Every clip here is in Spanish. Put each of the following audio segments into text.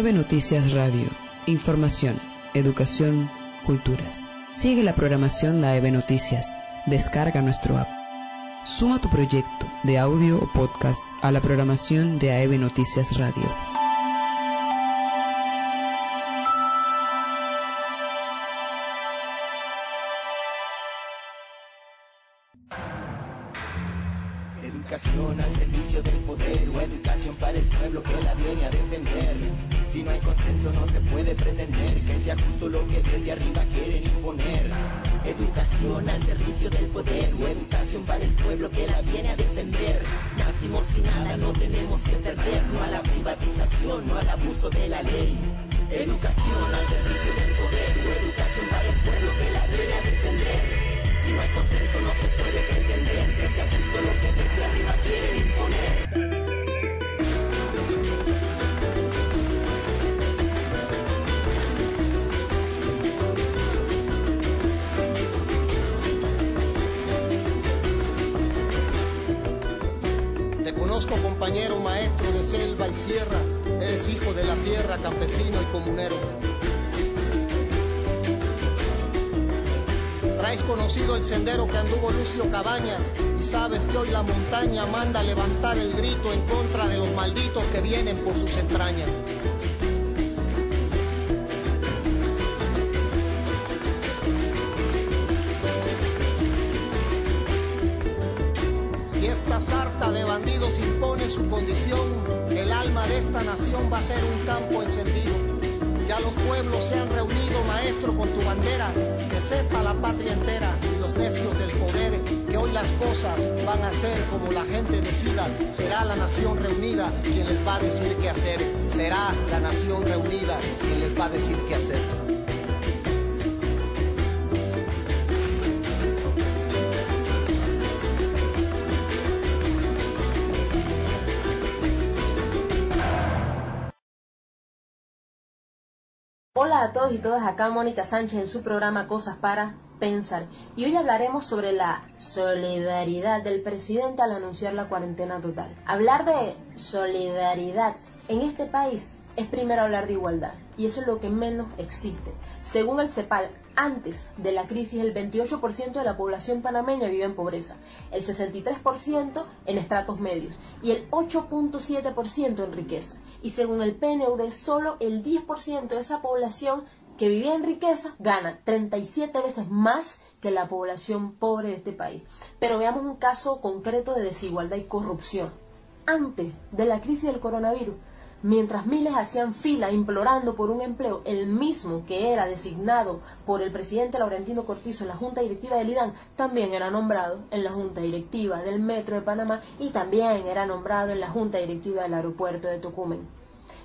AEB Noticias Radio. Información, educación, culturas. Sigue la programación de AEB Noticias. Descarga nuestro app. Suma tu proyecto de audio o podcast a la programación de AEB Noticias Radio. Abuso de la ley. Que anduvo Lucio Cabañas y sabes que hoy la montaña manda levantar el grito en contra de los malditos que vienen por sus entrañas. Si esta sarta de bandidos impone su condición, el alma de esta nación va a ser un campo encendido. Ya los pueblos se han reunido, maestro, con tu bandera, que sepa la patria entera del poder, que hoy las cosas van a ser como la gente decida. Será la nación reunida quien les va a decir qué hacer. Será la nación reunida quien les va a decir qué hacer. Hola a todos y todas, acá Mónica Sánchez en su programa Cosas para Pensar. Y hoy hablaremos sobre la solidaridad del presidente al anunciar la cuarentena total. Hablar de solidaridad en este país es primero hablar de igualdad y eso es lo que menos existe. Según el CEPAL, antes de la crisis el 28% de la población panameña vive en pobreza, el 63% en estratos medios y el 8.7% en riqueza. Y según el PNUD, solo el 10% de esa población que vivía en riqueza gana 37 veces más que la población pobre de este país. Pero veamos un caso concreto de desigualdad y corrupción. Antes de la crisis del coronavirus, Mientras miles hacían fila implorando por un empleo, el mismo que era designado por el presidente Laurentino Cortizo en la Junta Directiva del IDAN, también era nombrado en la Junta Directiva del Metro de Panamá y también era nombrado en la Junta Directiva del Aeropuerto de Tocumen,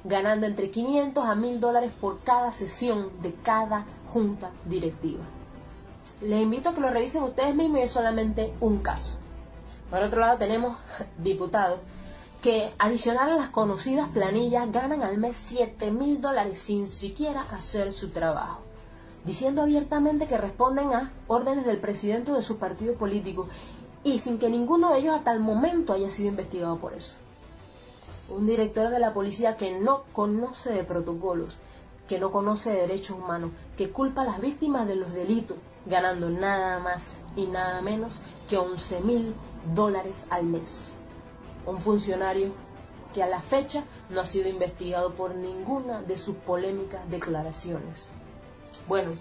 ganando entre 500 a 1000 dólares por cada sesión de cada Junta Directiva. Les invito a que lo revisen ustedes mismos y es solamente un caso. Por otro lado tenemos diputados que adicional a las conocidas planillas ganan al mes 7 mil dólares sin siquiera hacer su trabajo, diciendo abiertamente que responden a órdenes del presidente de su partido político y sin que ninguno de ellos hasta el momento haya sido investigado por eso. Un director de la policía que no conoce de protocolos, que no conoce de derechos humanos, que culpa a las víctimas de los delitos, ganando nada más y nada menos que 11 mil dólares al mes un funcionario que a la fecha no ha sido investigado por ninguna de sus polémicas declaraciones. Bueno,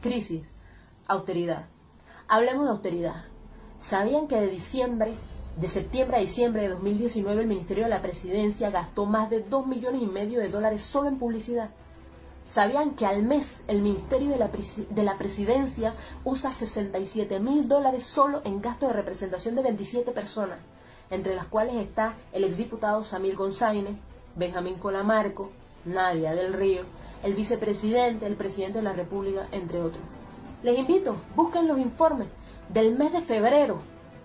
crisis, austeridad. Hablemos de austeridad. ¿Sabían que de diciembre, de septiembre a diciembre de 2019 el Ministerio de la Presidencia gastó más de 2 millones y medio de dólares solo en publicidad? ¿Sabían que al mes el Ministerio de la, de la Presidencia usa 67 mil dólares solo en gasto de representación de 27 personas? entre las cuales está el exdiputado Samir González, Benjamín Colamarco, Nadia del Río, el vicepresidente, el presidente de la República, entre otros. Les invito, busquen los informes del mes de febrero,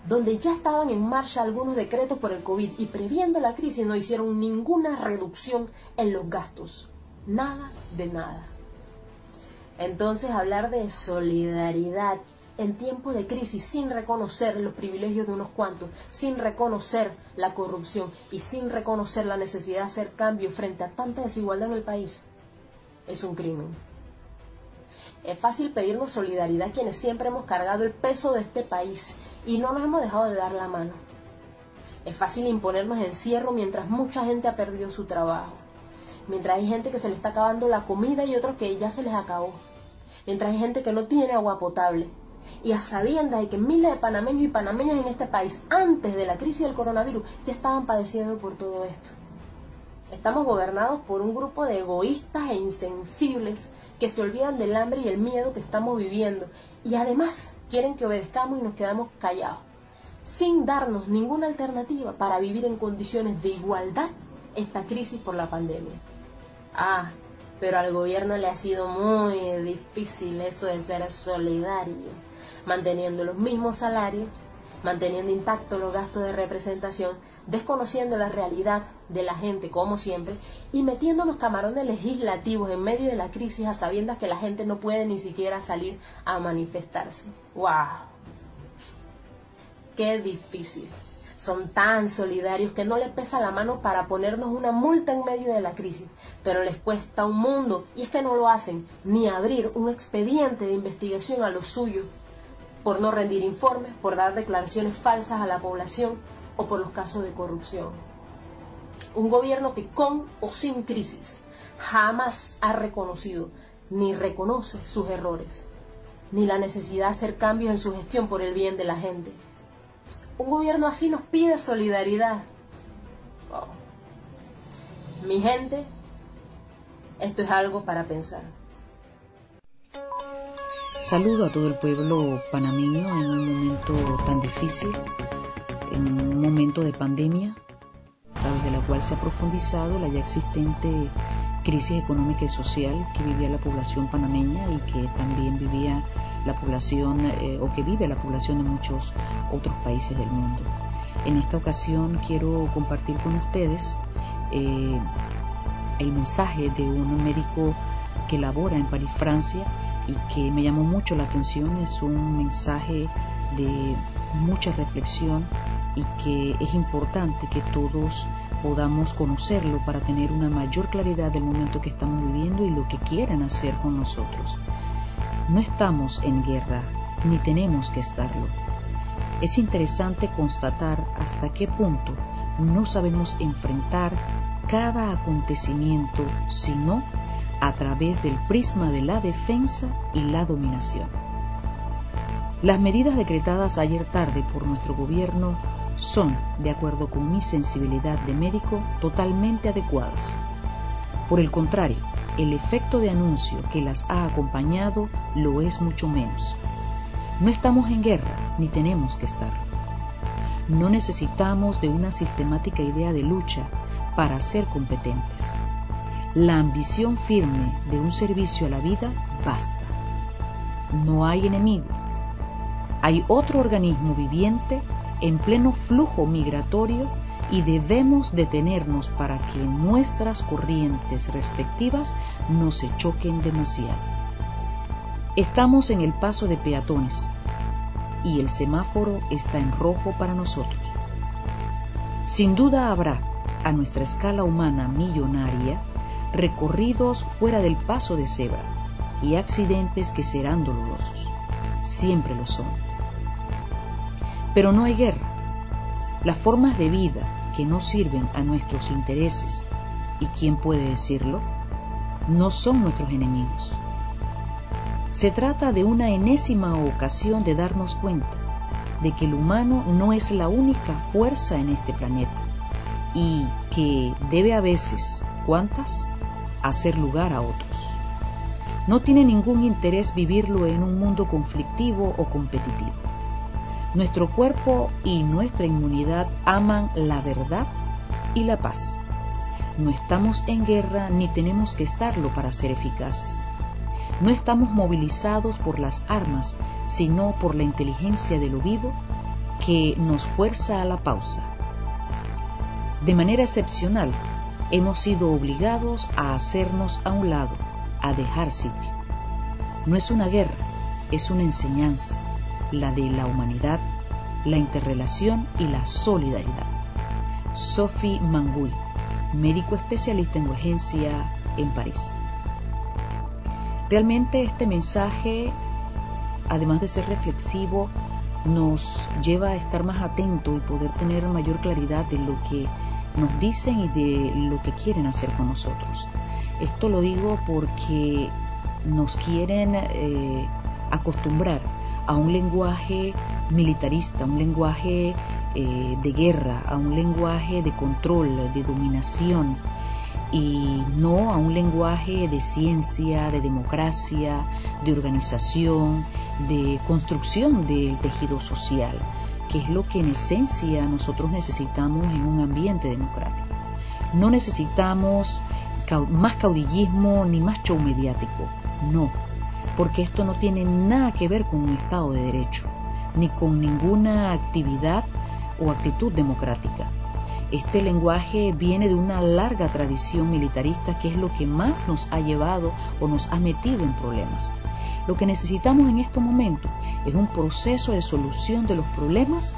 donde ya estaban en marcha algunos decretos por el COVID y previendo la crisis no hicieron ninguna reducción en los gastos. Nada de nada. Entonces hablar de solidaridad en tiempos de crisis sin reconocer los privilegios de unos cuantos, sin reconocer la corrupción y sin reconocer la necesidad de hacer cambio frente a tanta desigualdad en el país, es un crimen. Es fácil pedirnos solidaridad quienes siempre hemos cargado el peso de este país y no nos hemos dejado de dar la mano. Es fácil imponernos encierro mientras mucha gente ha perdido su trabajo, mientras hay gente que se le está acabando la comida y otros que ya se les acabó, mientras hay gente que no tiene agua potable, y a sabiendas de que miles de panameños y panameñas en este país, antes de la crisis del coronavirus, ya estaban padeciendo por todo esto. Estamos gobernados por un grupo de egoístas e insensibles que se olvidan del hambre y el miedo que estamos viviendo y además quieren que obedezcamos y nos quedamos callados, sin darnos ninguna alternativa para vivir en condiciones de igualdad esta crisis por la pandemia. Ah, pero al gobierno le ha sido muy difícil eso de ser solidario manteniendo los mismos salarios, manteniendo intactos los gastos de representación, desconociendo la realidad de la gente como siempre y metiéndonos camarones legislativos en medio de la crisis a sabiendas que la gente no puede ni siquiera salir a manifestarse. ¡Wow! ¡Qué difícil! Son tan solidarios que no les pesa la mano para ponernos una multa en medio de la crisis, pero les cuesta un mundo y es que no lo hacen ni abrir un expediente de investigación a los suyos por no rendir informes, por dar declaraciones falsas a la población o por los casos de corrupción. Un gobierno que con o sin crisis jamás ha reconocido ni reconoce sus errores, ni la necesidad de hacer cambios en su gestión por el bien de la gente. Un gobierno así nos pide solidaridad. Mi gente, esto es algo para pensar. Saludo a todo el pueblo panameño en un momento tan difícil, en un momento de pandemia, a través de la cual se ha profundizado la ya existente crisis económica y social que vivía la población panameña y que también vivía la población eh, o que vive la población de muchos otros países del mundo. En esta ocasión quiero compartir con ustedes eh, el mensaje de un médico que labora en París, Francia, y que me llamó mucho la atención. Es un mensaje de mucha reflexión y que es importante que todos podamos conocerlo para tener una mayor claridad del momento que estamos viviendo y lo que quieren hacer con nosotros. No estamos en guerra, ni tenemos que estarlo. Es interesante constatar hasta qué punto no sabemos enfrentar cada acontecimiento, sino a través del prisma de la defensa y la dominación. Las medidas decretadas ayer tarde por nuestro gobierno son, de acuerdo con mi sensibilidad de médico, totalmente adecuadas. Por el contrario, el efecto de anuncio que las ha acompañado lo es mucho menos. No estamos en guerra, ni tenemos que estarlo. No necesitamos de una sistemática idea de lucha para ser competentes la ambición firme de un servicio a la vida basta. No hay enemigo. Hay otro organismo viviente en pleno flujo migratorio y debemos detenernos para que nuestras corrientes respectivas no se choquen demasiado. Estamos en el paso de peatones y el semáforo está en rojo para nosotros. Sin duda habrá, a nuestra escala humana millonaria, recorridos fuera del paso de cebra y accidentes que serán dolorosos. Siempre lo son. Pero no hay guerra. Las formas de vida que no sirven a nuestros intereses, ¿y quién puede decirlo? No son nuestros enemigos. Se trata de una enésima ocasión de darnos cuenta de que el humano no es la única fuerza en este planeta y que debe a veces, ¿cuántas? Hacer lugar a otros. No tiene ningún interés vivirlo en un mundo conflictivo o competitivo. Nuestro cuerpo y nuestra inmunidad aman la verdad y la paz. No estamos en guerra ni tenemos que estarlo para ser eficaces. No estamos movilizados por las armas, sino por la inteligencia de lo vivo que nos fuerza a la pausa. De manera excepcional, hemos sido obligados a hacernos a un lado, a dejar sitio. No es una guerra, es una enseñanza. la de la humanidad, la interrelación y la solidaridad. Sophie Mangui, médico especialista en urgencia en París. Realmente este mensaje, además de ser reflexivo, nos lleva a estar más atentos y poder tener mayor claridad de lo que nos dicen y de lo que quieren hacer con nosotros. Esto lo digo porque nos quieren eh, acostumbrar a un lenguaje militarista, un lenguaje eh, de guerra, a un lenguaje de control, de dominación, y no a un lenguaje de ciencia, de democracia, de organización, de construcción del tejido social, que es lo que en esencia nosotros necesitamos en un ambiente democrático. No necesitamos más caudillismo ni más show mediático, no, porque esto no tiene nada que ver con un Estado de Derecho, ni con ninguna actividad o actitud democrática. Este lenguaje viene de una larga tradición militarista que es lo que más nos ha llevado o nos ha metido en problemas. Lo que necesitamos en este momento es un proceso de solución de los problemas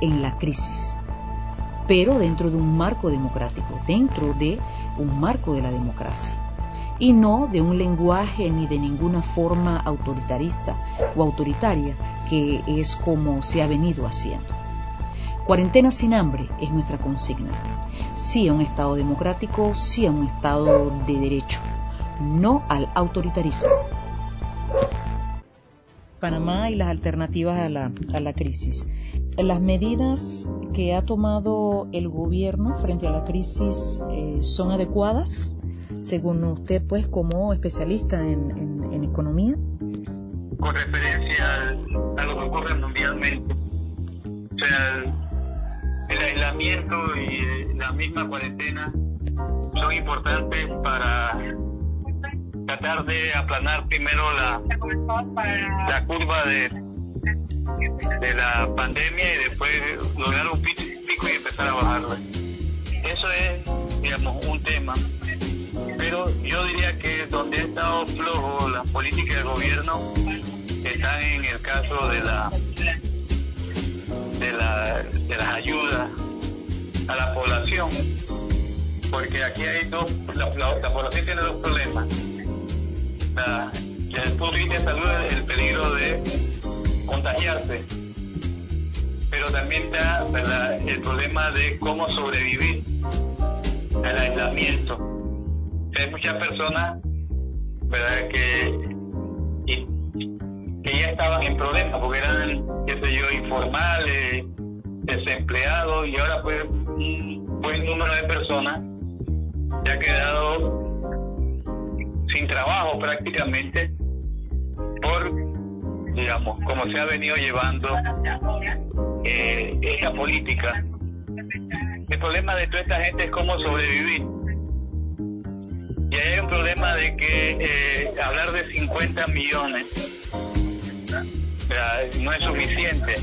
en la crisis, pero dentro de un marco democrático, dentro de un marco de la democracia y no de un lenguaje ni de ninguna forma autoritarista o autoritaria que es como se ha venido haciendo. Cuarentena sin hambre es nuestra consigna. Sí a un Estado democrático, sí a un Estado de derecho, no al autoritarismo. Panamá y las alternativas a la, a la crisis. Las medidas que ha tomado el gobierno frente a la crisis eh, son adecuadas, según usted, pues, como especialista en, en, economía. Con referencia a lo que ocurre mundialmente, o sea, el, aislamiento y la misma cuarentena son importantes para tratar de aplanar primero la, la curva de de la pandemia y después lograr un pico y empezar a bajarla. Eso es, digamos, un tema. Pero yo diría que donde ha estado flojo las políticas del gobierno están en el caso de la de, la, de las ayudas a la población. Porque aquí hay dos, la, población tiene dos problemas. La, de vista de salud, el peligro de contagiarse. Pero también está el problema de cómo sobrevivir al aislamiento. Hay muchas personas ¿verdad? Que, que ya estaban en problemas porque eran, qué sé yo, informales, desempleados y ahora pues un buen número de personas se ha quedado sin trabajo prácticamente por digamos, como se ha venido llevando eh, esta política. El problema de toda esta gente es cómo sobrevivir. Y hay un problema de que eh, hablar de 50 millones no es suficiente.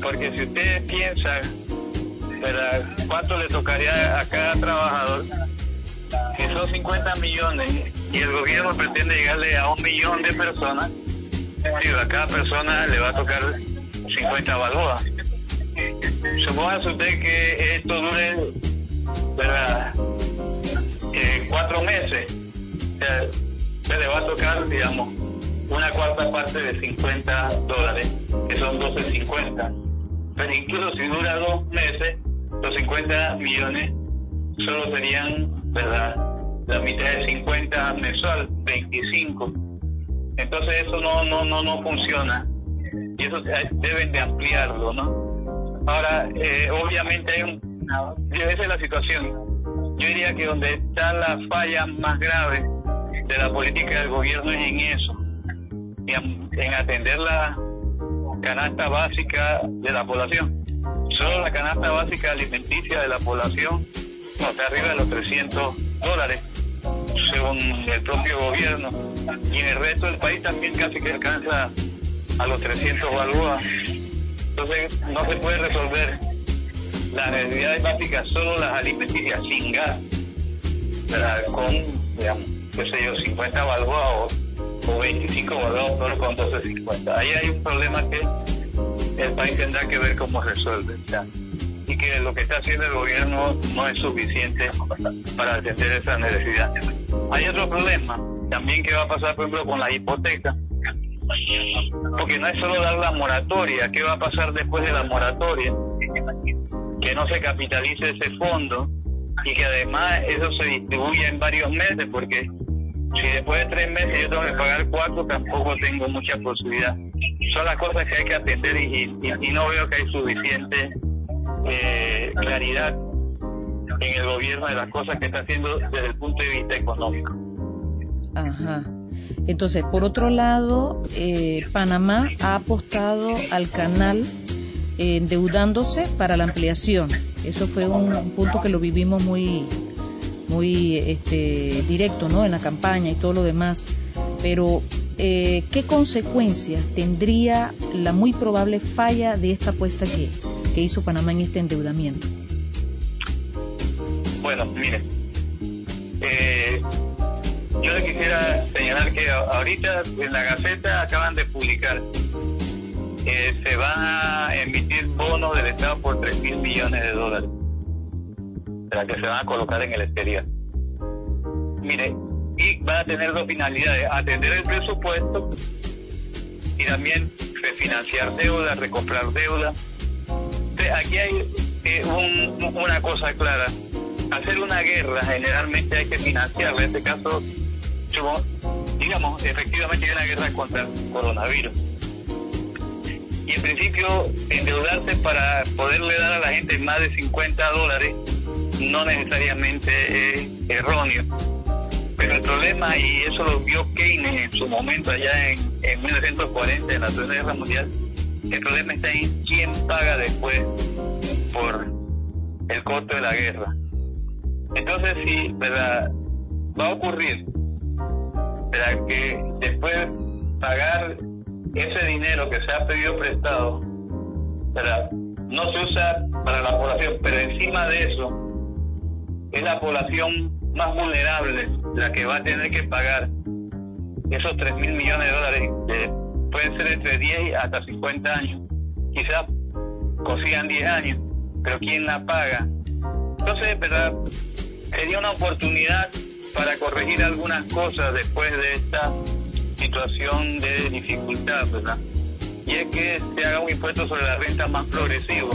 Porque si ustedes piensan cuánto le tocaría a cada trabajador, si son 50 millones y el gobierno pretende llegarle a un millón de personas, a cada persona le va a tocar 50 balboas. Supóngase usted que esto dure, ¿verdad? Eh, cuatro meses. se le va a tocar, digamos, una cuarta parte de 50 dólares, que son 12.50. Pero incluso si dura dos meses, los 50 millones solo serían, ¿verdad? La mitad de 50 mensual, 25 entonces eso no, no, no, no funciona y eso deben de ampliarlo, ¿no? Ahora, eh, obviamente hay un, esa es la situación. Yo diría que donde está la falla más grave de la política del gobierno es en eso, en atender la canasta básica de la población. Solo la canasta básica alimenticia de la población no, está arriba de los 300 dólares según el propio gobierno. Y en el resto del país también casi que alcanza a los 300 balboas. Entonces no se puede resolver las necesidades básicas, solo las alimenticias, sin gas, con, digamos, qué sé yo, 50 balboas o o 25 balboas solo con 12.50. Ahí hay un problema que el país tendrá que ver cómo resuelve. Y que lo que está haciendo el gobierno no es suficiente para atender esa necesidad. Hay otro problema también que va a pasar, por ejemplo, con la hipoteca. Porque no es solo dar la moratoria, ¿qué va a pasar después de la moratoria? Que no se capitalice ese fondo y que además eso se distribuya en varios meses, porque si después de tres meses yo tengo que pagar cuatro, tampoco tengo mucha posibilidad. Son las cosas que hay que atender y, no veo que hay suficiente eh, claridad en el gobierno de las cosas que está haciendo desde el punto de vista económico. Ajá. Entonces, por otro lado, eh, Panamá ha apostado al canal eh, endeudándose para la ampliación. Eso fue un punto que lo vivimos muy muy este, directo ¿no? en la campaña y todo lo demás, pero eh, ¿qué consecuencias tendría la muy probable falla de esta apuesta que, que hizo Panamá en este endeudamiento? Bueno, mire, eh, yo le quisiera señalar que ahorita en la Gaceta acaban de publicar que se van a emitir bonos del Estado por 3 mil millones de dólares que se van a colocar en el exterior. Mire, y van a tener dos finalidades, atender el presupuesto y también refinanciar deuda, recomprar deuda. aquí hay eh, una cosa clara, hacer una guerra generalmente hay que financiarla, en este caso, digamos, efectivamente hay una guerra contra el coronavirus. Y en principio, endeudarse para poderle dar a la gente más de 50 dólares no necesariamente es erróneo. Pero el problema, y eso lo vio Keynes en su momento allá en, en 1940, en la Segunda Guerra Mundial, el problema está en quién paga después por el costo de la guerra. Entonces, si ¿verdad? va a ocurrir ¿verdad? que después pagar ese dinero que se ha pedido prestado no se usa para la población, pero encima de eso es la población más vulnerable la que va a tener que pagar esos 3 mil millones de dólares. pueden ser entre 10 hasta 50 años. Quizás consigan 10 años, pero ¿quién la paga? Entonces, ¿verdad? Sería una oportunidad para corregir algunas cosas después de esta situación de dificultad, ¿verdad? Y es que se haga un impuesto sobre la renta más progresivo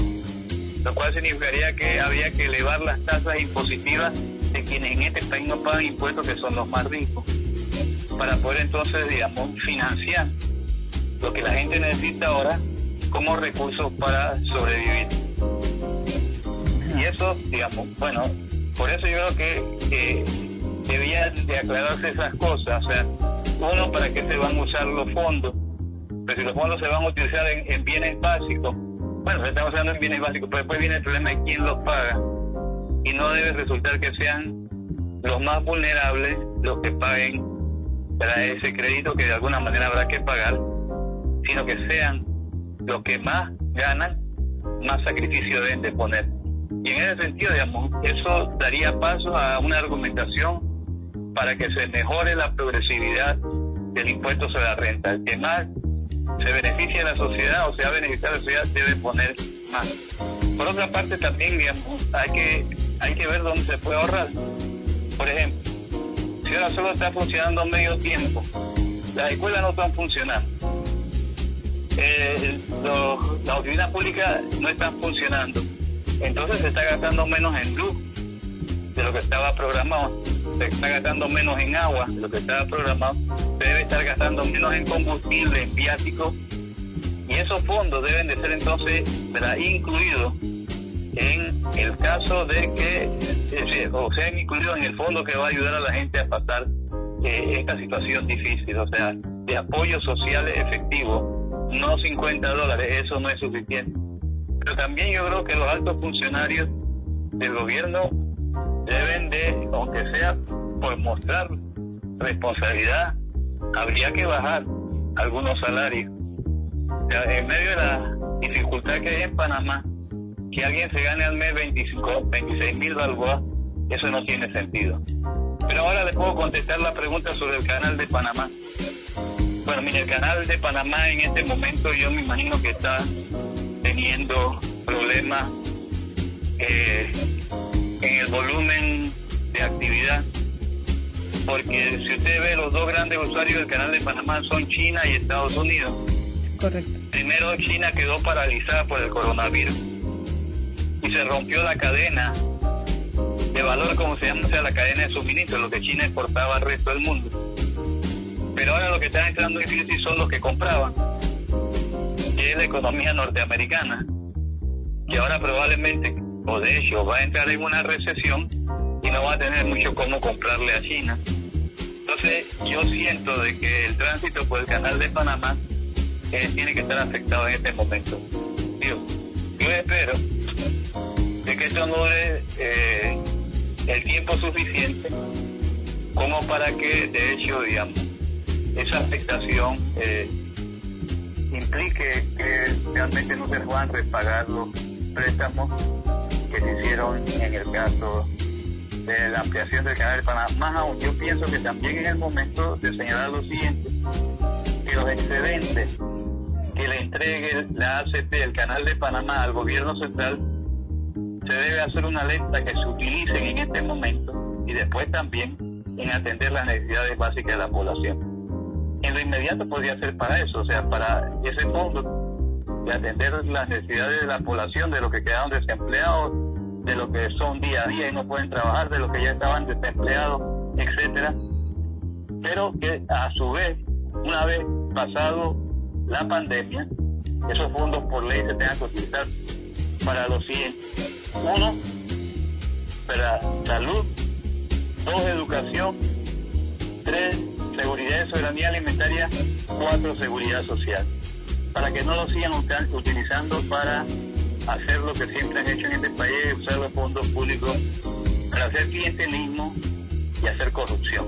lo cual significaría que habría que elevar las tasas impositivas de quienes en este país no pagan impuestos, que son los más ricos, para poder entonces, digamos, financiar lo que la gente necesita ahora como recursos para sobrevivir. Y eso, digamos, bueno, por eso yo creo que debían de aclararse esas cosas. O sea, uno, ¿para qué se van a usar los fondos? Pero si los fondos se van a utilizar en bienes básicos, bueno, estamos hablando en bienes básicos, pero después viene el problema de quién los paga. Y no debe resultar que sean los más vulnerables los que paguen para ese crédito que de alguna manera habrá que pagar, sino que sean los que más ganan, más sacrificio deben de poner. Y en ese sentido, digamos, eso daría paso a una argumentación para que se mejore la progresividad del impuesto sobre la renta. El que más se beneficia la sociedad o se va a beneficiar a la sociedad, debe poner más. Por otra parte, también, digamos, hay que, hay que ver dónde se puede ahorrar. Por ejemplo, si ahora solo está funcionando medio tiempo, las escuelas no están funcionando, eh, las oficinas públicas no están funcionando, entonces se está gastando menos en luz de lo que estaba programado, se está gastando menos en agua lo que estaba programado, debe estar gastando menos en combustible, en viáticos, y esos fondos deben de ser entonces incluidos en el caso de que, o sean incluidos en el fondo que va a ayudar a la gente a pasar eh, esta situación difícil, o sea, de apoyo social efectivo, no 50 dólares, eso no es suficiente. Pero también yo creo que los altos funcionarios del gobierno deben de, aunque sea por mostrar responsabilidad, habría que bajar algunos salarios. en medio de la dificultad que hay en Panamá, que alguien se gane al mes 25, 26 mil balboas, eso no tiene sentido. Pero ahora le puedo contestar la pregunta sobre el canal de Panamá. Bueno, mire, el canal de Panamá en este momento yo me imagino que está teniendo problemas eh, en el volumen de actividad, porque si usted ve los dos grandes usuarios del canal de Panamá son China y Estados Unidos. Correcto. Primero China quedó paralizada por el coronavirus y se rompió la cadena de valor, como se llama, o sea, la cadena de suministro, lo que China exportaba al resto del mundo. Pero ahora lo que está entrando en crisis son los que compraban, que es la economía norteamericana, que ahora probablemente, de hecho, va a entrar en una recesión y no va a tener mucho cómo comprarle a China. Entonces, yo siento de que el tránsito por el canal de Panamá eh, tiene que estar afectado en este momento. Yo, espero de que esto no dure eh, el tiempo suficiente como para que, de hecho, digamos, esa afectación eh, implique que realmente no se puedan repagar los préstamos que se hicieron en el caso de la ampliación del canal de Panamá. Más aún, yo pienso que también es el momento de señalar lo siguiente, que los excedentes que le entregue la ACP, el canal de Panamá, al gobierno central, se debe hacer una alerta que se utilicen en este momento y después también en atender las necesidades básicas de la población. En lo inmediato podría ser para eso, o sea, para ese fondo de atender las necesidades de la población, de los que quedaron desempleados, de los que son día a día y no pueden trabajar, de los que ya estaban desempleados, etcétera. Pero que a su vez, una vez pasado la pandemia, esos fondos por ley se tengan que utilizar para los siguientes. Uno, para salud. Dos, educación. Tres, seguridad y soberanía alimentaria. Cuatro, seguridad social. Para que no lo sigan utilizando para hacer lo que siempre han hecho en este país, usar los fondos públicos para hacer clientelismo y hacer corrupción.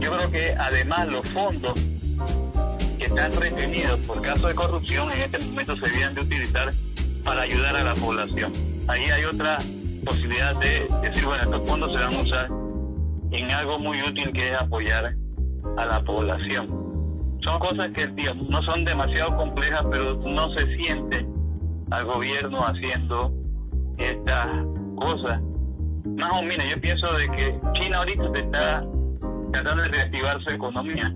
Yo creo que además los fondos que están retenidos por caso de corrupción en este momento se deben de utilizar para ayudar a la población. Ahí hay otra posibilidad de decir, bueno, estos fondos se van a usar en algo muy útil que es apoyar a la población. Son cosas que no son demasiado complejas, pero no se siente al gobierno haciendo estas cosas. Más o menos, yo pienso de que China ahorita está tratando de reactivar su economía.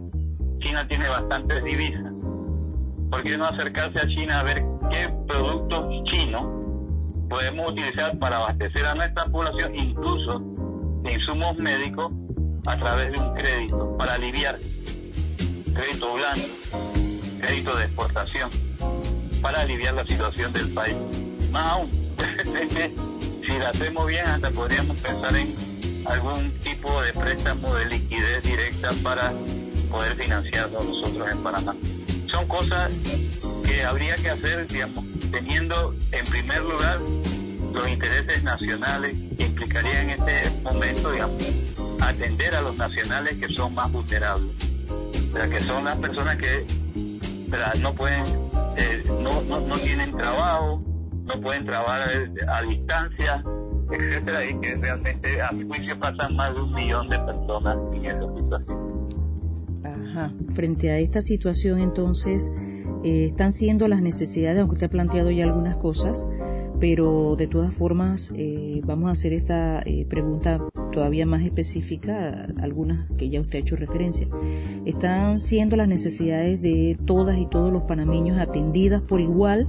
China tiene bastantes divisas. ¿Por qué no acercarse a China a ver qué productos chinos podemos utilizar para abastecer a nuestra población, incluso de insumos médicos, a través de un crédito, para aliviar crédito blando, crédito de exportación, para aliviar la situación del país. Más aún, si la hacemos bien, hasta podríamos pensar en algún tipo de préstamo de liquidez directa para poder financiarlo nosotros en Panamá. Son cosas que habría que hacer, digamos, teniendo en primer lugar los intereses nacionales que implicaría en este momento, digamos, atender a los nacionales que son más vulnerables, o sea, que son las personas que no pueden, eh, no, no, no, tienen trabajo, no pueden trabajar a, distancia, etcétera, y que realmente a mi juicio pasan más de un millón de personas en esa situación. Ajá. Frente a esta situación, entonces, eh, están siendo las necesidades, aunque usted ha planteado ya algunas cosas, pero de todas formas eh, vamos a hacer esta eh, pregunta todavía más específica, algunas que ya usted ha hecho referencia. ¿Están siendo las necesidades de todas y todos los panameños atendidas por igual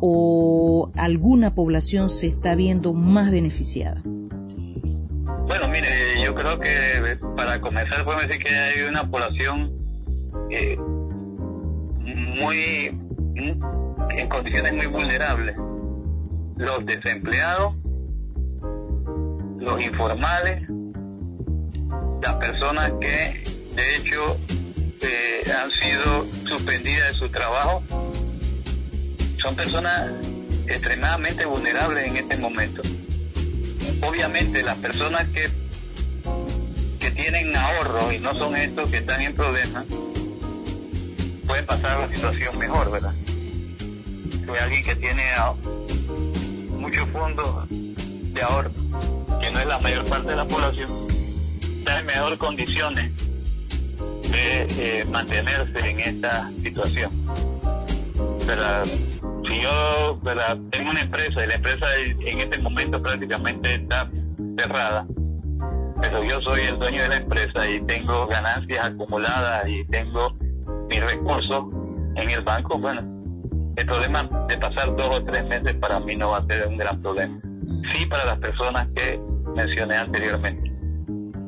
o alguna población se está viendo más beneficiada? Bueno, mire, yo creo que para comenzar podemos decir que hay una población eh, muy en condiciones muy vulnerables. Los desempleados, los informales, las personas que de hecho eh, han sido suspendidas de su trabajo, son personas extremadamente vulnerables en este momento. Obviamente las personas que que tienen ahorro y no son estos que están en problemas, pueden pasar la situación mejor, ¿verdad? Si alguien que tiene muchos fondos de ahorro, que no es la mayor parte de la población, está en mejores condiciones de eh, mantenerse en esta situación. ¿verdad? Si yo tengo una empresa y la empresa en este momento prácticamente está cerrada, pero yo soy el dueño de la empresa y tengo ganancias acumuladas y tengo mis recursos en el banco, bueno, el problema de pasar dos o tres meses para mí no va a ser un gran problema. Sí para las personas que mencioné anteriormente.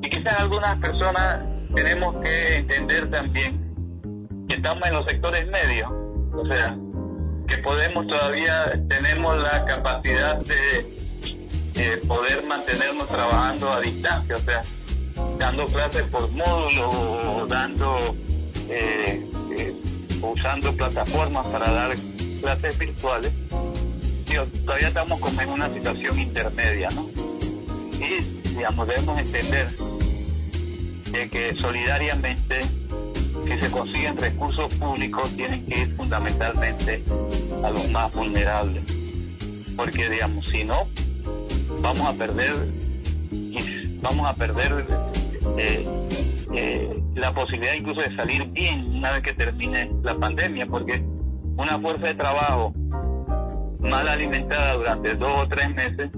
Y quizás algunas personas tenemos que entender también que estamos en los sectores medios, o sea, que podemos todavía, tenemos la capacidad de poder mantenernos trabajando a distancia, o sea, dando clases por módulo o dando, eh, usando plataformas para dar clases virtuales. todavía estamos como en una situación intermedia, ¿no? Y, digamos, debemos entender de que solidariamente, si se consiguen recursos públicos, tienen que ir fundamentalmente a los más vulnerables. Porque, digamos, si no, vamos a perder, vamos a perder eh, eh, la posibilidad incluso de salir bien una vez que termine la pandemia, porque una fuerza de trabajo mal alimentada durante dos o tres meses,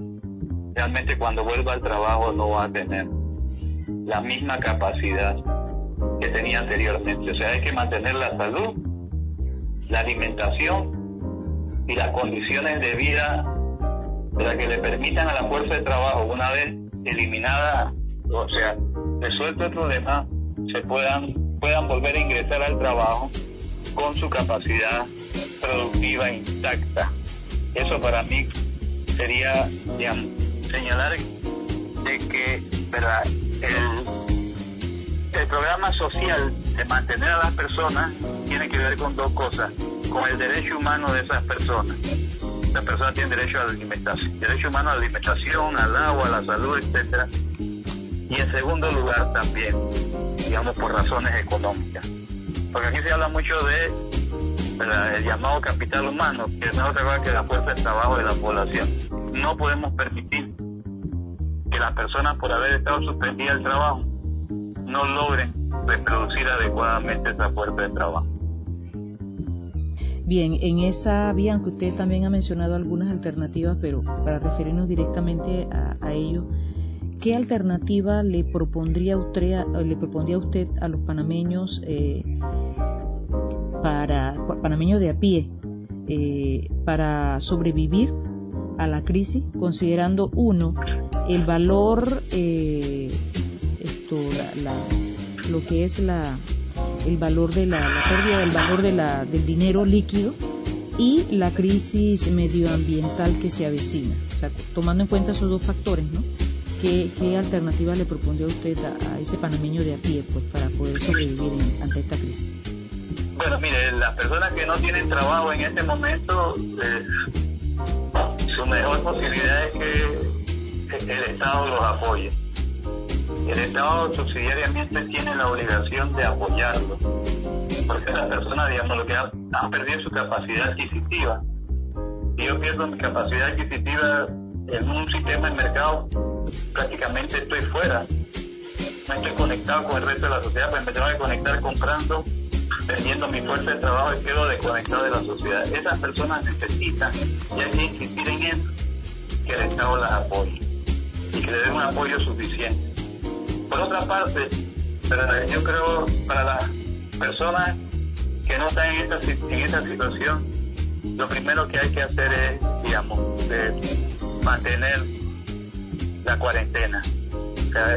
realmente cuando vuelva al trabajo no va a tener la misma capacidad que tenía anteriormente. O sea, hay que mantener la salud, la alimentación y las condiciones de vida para que le permitan a la fuerza de trabajo, una vez eliminada, o sea, resuelto el problema, se puedan, puedan volver a ingresar al trabajo con su capacidad productiva intacta. Eso para mí sería, señalar de que ¿verdad? El, el programa social de mantener a las personas tiene que ver con dos cosas, con el derecho humano de esas personas. Las personas tienen derecho a la alimentación, derecho humano a la alimentación, al agua, a la salud, etcétera. Y en segundo lugar también, digamos, por razones económicas. Porque aquí se habla mucho de el llamado capital humano, que es otra cosa que la fuerza de trabajo de la población. No podemos permitir que las personas, por haber estado suspendidas del trabajo, no logren reproducir adecuadamente esa fuerza de trabajo. Bien, en esa vía, aunque usted también ha mencionado algunas alternativas, pero para referirnos directamente a, ello, ¿qué alternativa le propondría usted, le propondría usted a los panameños eh, para panameños de a pie eh, para sobrevivir a la crisis, considerando uno el valor, eh, esto, lo que es la, el valor de la, pérdida del valor de la, del dinero líquido y la crisis medioambiental que se avecina. O sea, tomando en cuenta esos dos factores, ¿no? ¿Qué, qué alternativa le propondría usted a, ese panameño de a pie pues, para poder sobrevivir ante esta crisis? Bueno, mire, las personas que no tienen trabajo en este momento, eh, su mejor posibilidad es que el Estado los apoye. El Estado subsidiariamente tiene la obligación de apoyarlos, porque las personas, digamos, lo que han, han perdido su capacidad adquisitiva. Si yo pierdo mi capacidad adquisitiva en un sistema de mercado, prácticamente estoy fuera. No estoy conectado con el resto de la sociedad, pues me tengo que conectar comprando perdiendo mi fuerza de trabajo y quedo desconectado de la sociedad. Esas personas necesitan, y hay que insistir en eso, que el Estado las apoye y que le dé un apoyo suficiente. Por otra parte, yo creo para las personas que no están en esta, en esta situación, lo primero que hay que hacer es, digamos, mantener la cuarentena.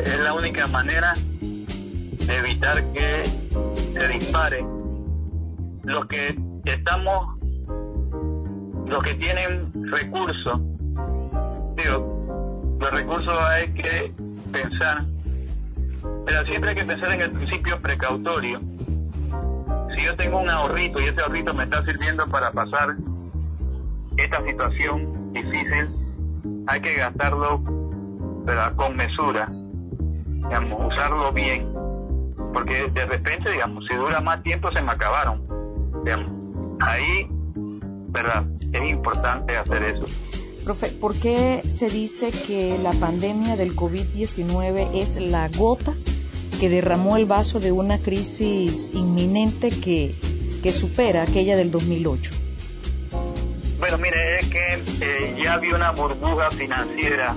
es la única manera de evitar que se dispare los que estamos, los que tienen recursos, digo, los recursos hay que pensar, pero siempre hay que pensar en el principio precautorio. Si yo tengo un ahorrito y ese ahorrito me está sirviendo para pasar esta situación difícil, hay que gastarlo con mesura, digamos, usarlo bien, porque de repente, digamos, si dura más tiempo se me acabaron ahí, ¿verdad? Es importante hacer eso. Profe, ¿por qué se dice que la pandemia del COVID-19 es la gota que derramó el vaso de una crisis inminente que, que supera aquella del 2008? Bueno, mire, es que eh, ya había una burbuja financiera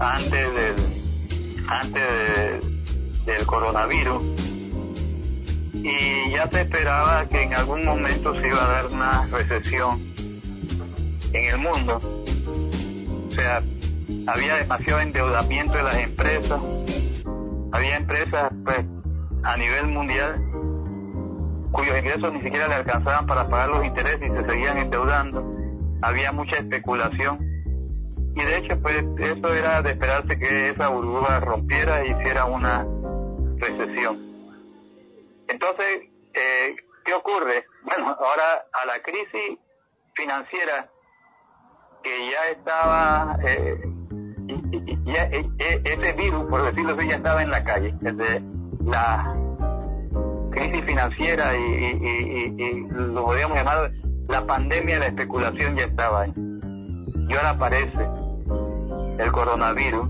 antes del, antes del coronavirus y ya se esperaba que en algún momento se iba a dar una recesión en el mundo. O sea, había demasiado endeudamiento de las empresas, había empresas pues, a nivel mundial cuyos ingresos ni siquiera le alcanzaban para pagar los intereses y se seguían endeudando, había mucha especulación y de hecho pues eso era de esperarse que esa burbuja rompiera e hiciera una recesión. Entonces, eh, ¿qué ocurre? Bueno, ahora a la crisis financiera que ya estaba, eh, ya, eh, eh, ese virus, por decirlo así, ya estaba en la calle, desde la crisis financiera y, y, y, lo podríamos llamar la pandemia de la especulación ya estaba ahí. Y ahora aparece el coronavirus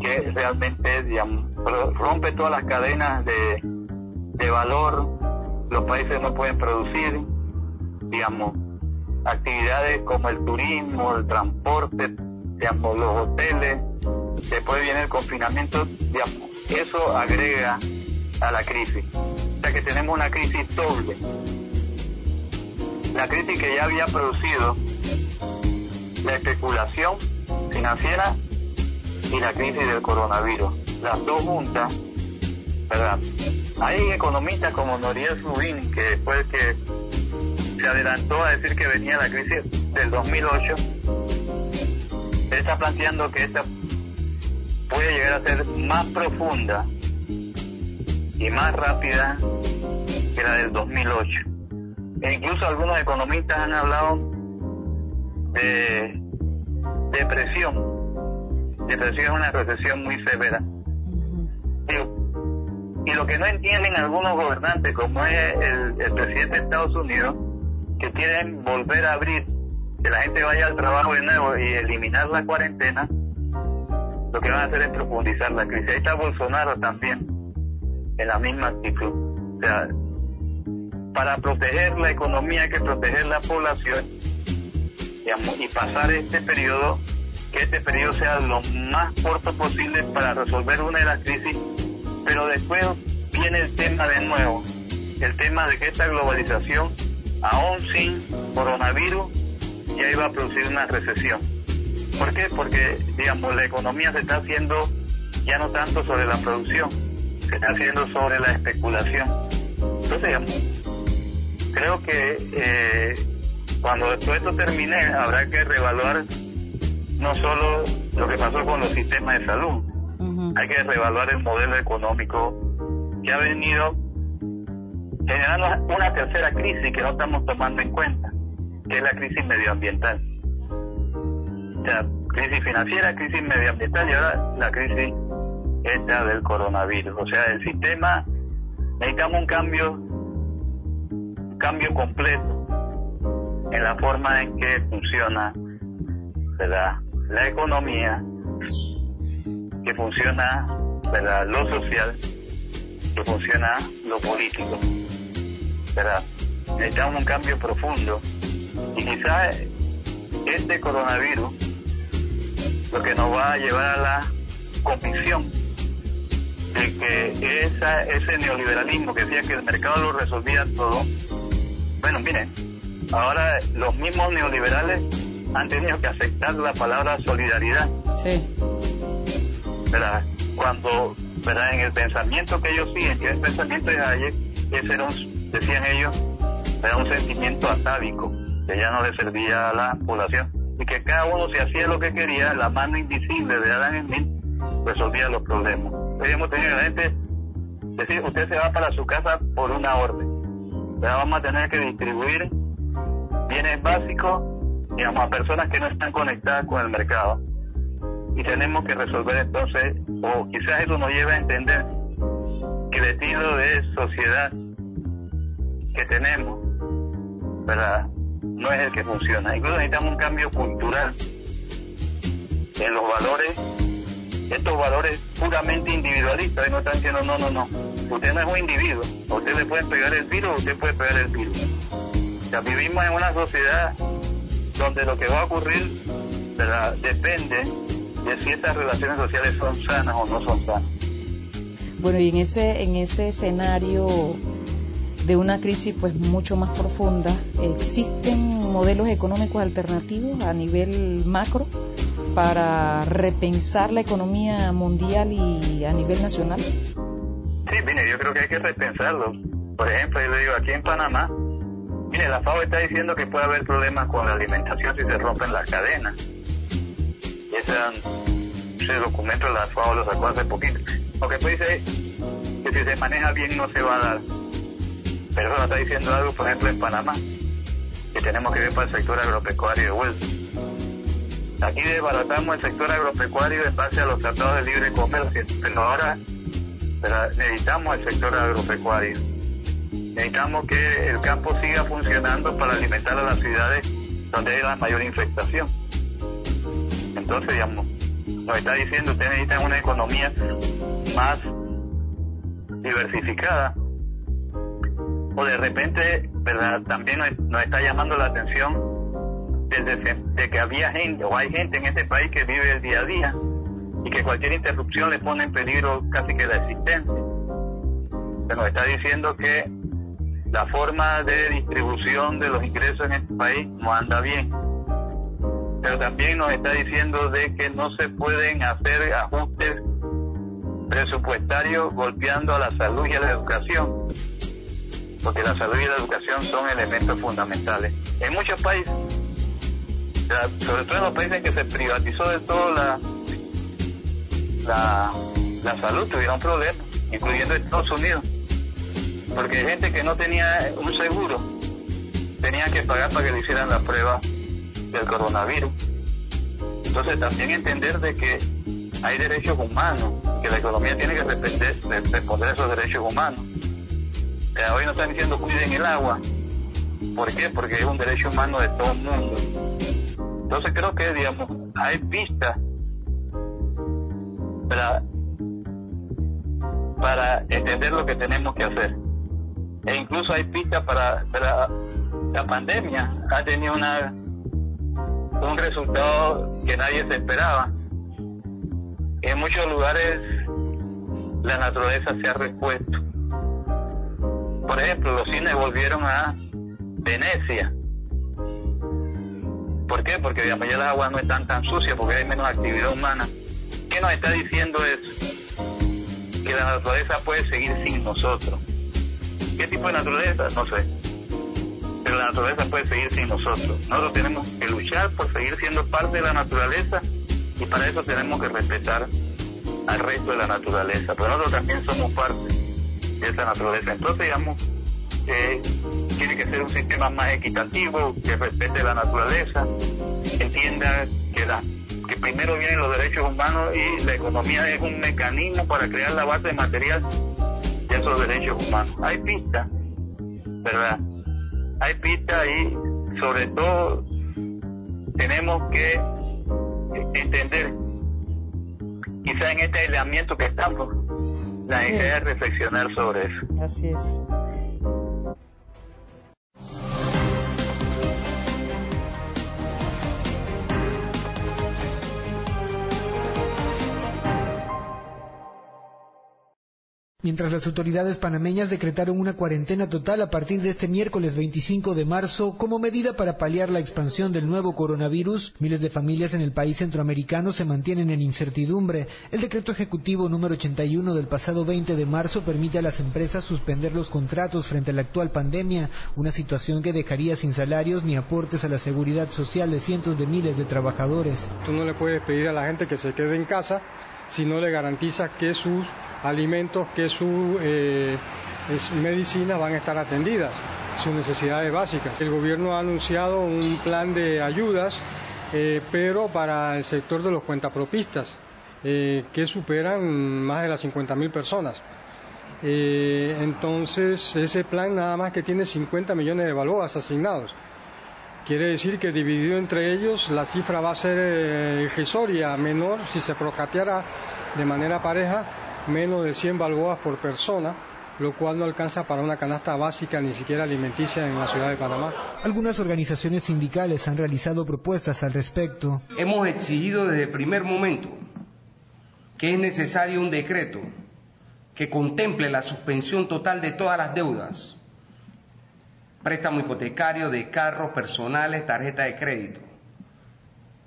que realmente digamos, rompe todas las cadenas de, de valor, los países no pueden producir, digamos, actividades como el turismo, el transporte, digamos, los hoteles, después viene el confinamiento, digamos, eso agrega a la crisis. O sea que tenemos una crisis doble. La crisis que ya había producido la especulación financiera y la crisis del coronavirus. Las dos juntas, ¿verdad? Hay economistas como Noriel Rubin, que el que se adelantó a decir que venía la crisis del 2008. Él está planteando que esta puede llegar a ser más profunda y más rápida que la del 2008. E incluso algunos economistas han hablado de depresión. Depresión es una recesión muy severa. y lo que no entienden algunos gobernantes, como es el, el presidente de Estados Unidos, que quieren volver a abrir, que la gente vaya al trabajo de nuevo y eliminar la cuarentena, lo que van a hacer es profundizar la crisis. Ahí está Bolsonaro también, en la misma actitud. O sea, para proteger la economía hay que proteger la población y pasar este periodo, que este periodo sea lo más corto posible para resolver una de las crisis, pero después viene el tema de nuevo, el tema de que esta globalización, aún sin coronavirus, ya iba a producir una recesión. ¿Por qué? Porque, digamos, la economía se está haciendo ya no tanto sobre la producción, se está haciendo sobre la especulación. Entonces, creo que eh, cuando todo esto termine habrá que reevaluar no solo lo que pasó con los sistemas de salud, hay que reevaluar el modelo económico que ha venido generando una tercera crisis que no estamos tomando en cuenta, que es la crisis medioambiental. O sea, crisis financiera, crisis medioambiental y ahora la crisis esta del coronavirus. O sea, el sistema, necesitamos un cambio, un cambio completo en la forma en que funciona ¿verdad? la economía, que funciona ¿verdad? lo social, que funciona lo político. ¿verdad? Necesitamos un cambio profundo y quizás este coronavirus lo que nos va a llevar a la convicción de que esa, ese neoliberalismo que decía que el mercado lo resolvía todo, bueno, miren, ahora los mismos neoliberales han tenido que aceptar la palabra solidaridad. Sí. ¿Verdad? Cuando, ¿verdad? En el pensamiento que ellos siguen, que es el pensamiento de Hayek, ese era un, decían ellos, era un sentimiento atávico, que ya no le servía a la población, y que cada uno se hacía lo que quería, la mano invisible de Adam Smith resolvía los problemas. Hemos tenido la gente decir, usted se va para su casa por una orden, vamos a tener que distribuir bienes básicos, digamos, a personas que no están conectadas con el mercado. Y tenemos que resolver entonces, o quizás eso nos lleve a entender que el estilo de sociedad que tenemos, ¿verdad? No es el que funciona. Incluso necesitamos un cambio cultural en los valores estos valores puramente individualistas y no están diciendo no, no, no. Usted no es un individuo. Usted le puede pegar el virus, usted puede pegar el virus. Ya vivimos en una sociedad donde lo que va a ocurrir depende de si estas relaciones sociales son sanas o no son sanas. Bueno, y en ese, en ese escenario de una crisis pues mucho más profunda, ¿existen modelos económicos alternativos a nivel macro para repensar la economía mundial y a nivel nacional? Sí, mire, yo creo que hay que repensarlo. Por ejemplo, yo le digo, aquí en Panamá, mire, la FAO está diciendo que puede haber problemas con la alimentación si se rompen las cadenas. Ese, ese documento la FAO lo sacó hace poquito. Lo que dice que si se maneja bien no se va a dar. Pero eso está diciendo algo, por ejemplo, en Panamá, que tenemos que ver para el sector agropecuario de vuelta. Aquí desbaratamos el sector agropecuario en base a los tratados de libre comercio, pero ahora necesitamos el sector agropecuario. Necesitamos que el campo siga funcionando para alimentar a las ciudades donde hay la mayor infectación. Entonces, digamos, nos está diciendo, usted necesita una economía más diversificada. O de repente, ¿verdad? También nos, está llamando la atención de, que había gente o hay gente en este país que vive el día a día y que cualquier interrupción le pone en peligro casi que la existencia. Se nos está diciendo que la forma de distribución de los ingresos en este país no anda bien. Pero también nos está diciendo de que no se pueden hacer ajustes presupuestario golpeando a la salud y a la educación, porque la salud y la educación son elementos fundamentales. En muchos países, sobre todo en los países en que se privatizó de todo la, la, la salud, tuvieron problemas, incluyendo Estados Unidos, porque hay gente que no tenía un seguro, tenía que pagar para que le hicieran la prueba del coronavirus. Entonces también entender de que hay derechos humanos, que la economía tiene que responder, responder a esos derechos humanos. hoy nos están diciendo cuiden el agua. ¿Por qué? Porque es un derecho humano de todo el mundo. Entonces creo que, digamos, hay pistas para, para entender lo que tenemos que hacer. E incluso hay pistas para, para la pandemia. Ha tenido una un resultado que nadie se esperaba en muchos lugares la naturaleza se ha repuesto. Por ejemplo, los cines volvieron a Venecia. ¿Por qué? Porque ya las aguas no están tan sucias, porque hay menos actividad humana. ¿Qué nos está diciendo eso? Que la naturaleza puede seguir sin nosotros. ¿Qué tipo de naturaleza? No sé. Pero la naturaleza puede seguir sin nosotros. Nosotros tenemos que luchar por seguir siendo parte de la naturaleza y para eso tenemos que respetar al resto de la naturaleza, pero nosotros también somos parte de esa naturaleza. Entonces, digamos, eh, tiene que ser un sistema más equitativo, que respete la naturaleza, entienda que, la, que primero vienen los derechos humanos y la economía es un mecanismo para crear la base material de esos derechos humanos. Hay pistas, ¿verdad? Hay pistas y sobre todo tenemos que entender, quizá en este aislamiento que estamos, la idea es reflexionar sobre eso. Así es. Mientras las autoridades panameñas decretaron una cuarentena total a partir de este miércoles 25 de marzo como medida para paliar la expansión del nuevo coronavirus, miles de familias en el país centroamericano se mantienen en incertidumbre. El decreto ejecutivo número 81 del pasado 20 de marzo permite a las empresas suspender los contratos frente a la actual pandemia, una situación que dejaría sin salarios ni aportes a la seguridad social de cientos de miles de trabajadores. Tú no le puedes pedir a la gente que se quede en casa si no le garantiza que sus alimentos, que su eh, medicina van a estar atendidas, sus necesidades básicas. El gobierno ha anunciado un plan de ayudas, eh, pero para el sector de los cuentapropistas, eh, que superan más de las 50.000 personas. entonces, ese plan nada más que tiene 50 millones de balboas asignados. Quiere decir que dividido entre ellos la cifra va a ser irrisoria, menor si se procateara de manera pareja menos de 100 balboas por persona lo cual no alcanza para una canasta básica ni siquiera alimenticia en la ciudad de Panamá. Algunas organizaciones sindicales han realizado propuestas al respecto. Hemos exigido desde el primer momento que es necesario un decreto que contemple la suspensión total de todas las deudas, préstamo hipotecario de carros personales, tarjeta de crédito.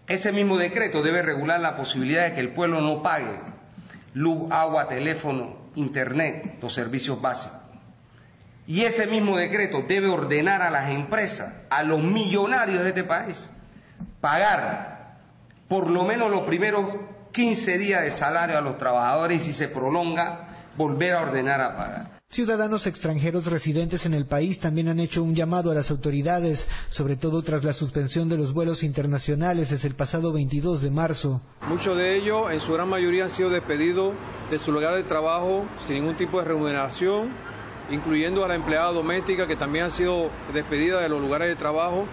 Ese mismo decreto debe regular la posibilidad de que el pueblo no pague luz, agua, teléfono, internet, los servicios básicos. Y ese mismo decreto debe ordenar a las empresas, a los millonarios de este país, pagar por lo menos los primeros 15 días de salario a los trabajadores y si se prolonga, volver a ordenar a pagar. Ciudadanos extranjeros residentes en el país también han hecho un llamado a las autoridades, sobre todo tras la suspensión de los vuelos internacionales desde el pasado 22 de marzo. Muchos de ellos, en su gran mayoría, han sido despedidos de su lugar de trabajo sin ningún tipo de remuneración, incluyendo a la empleada doméstica que también han sido despedidas de los lugares de trabajo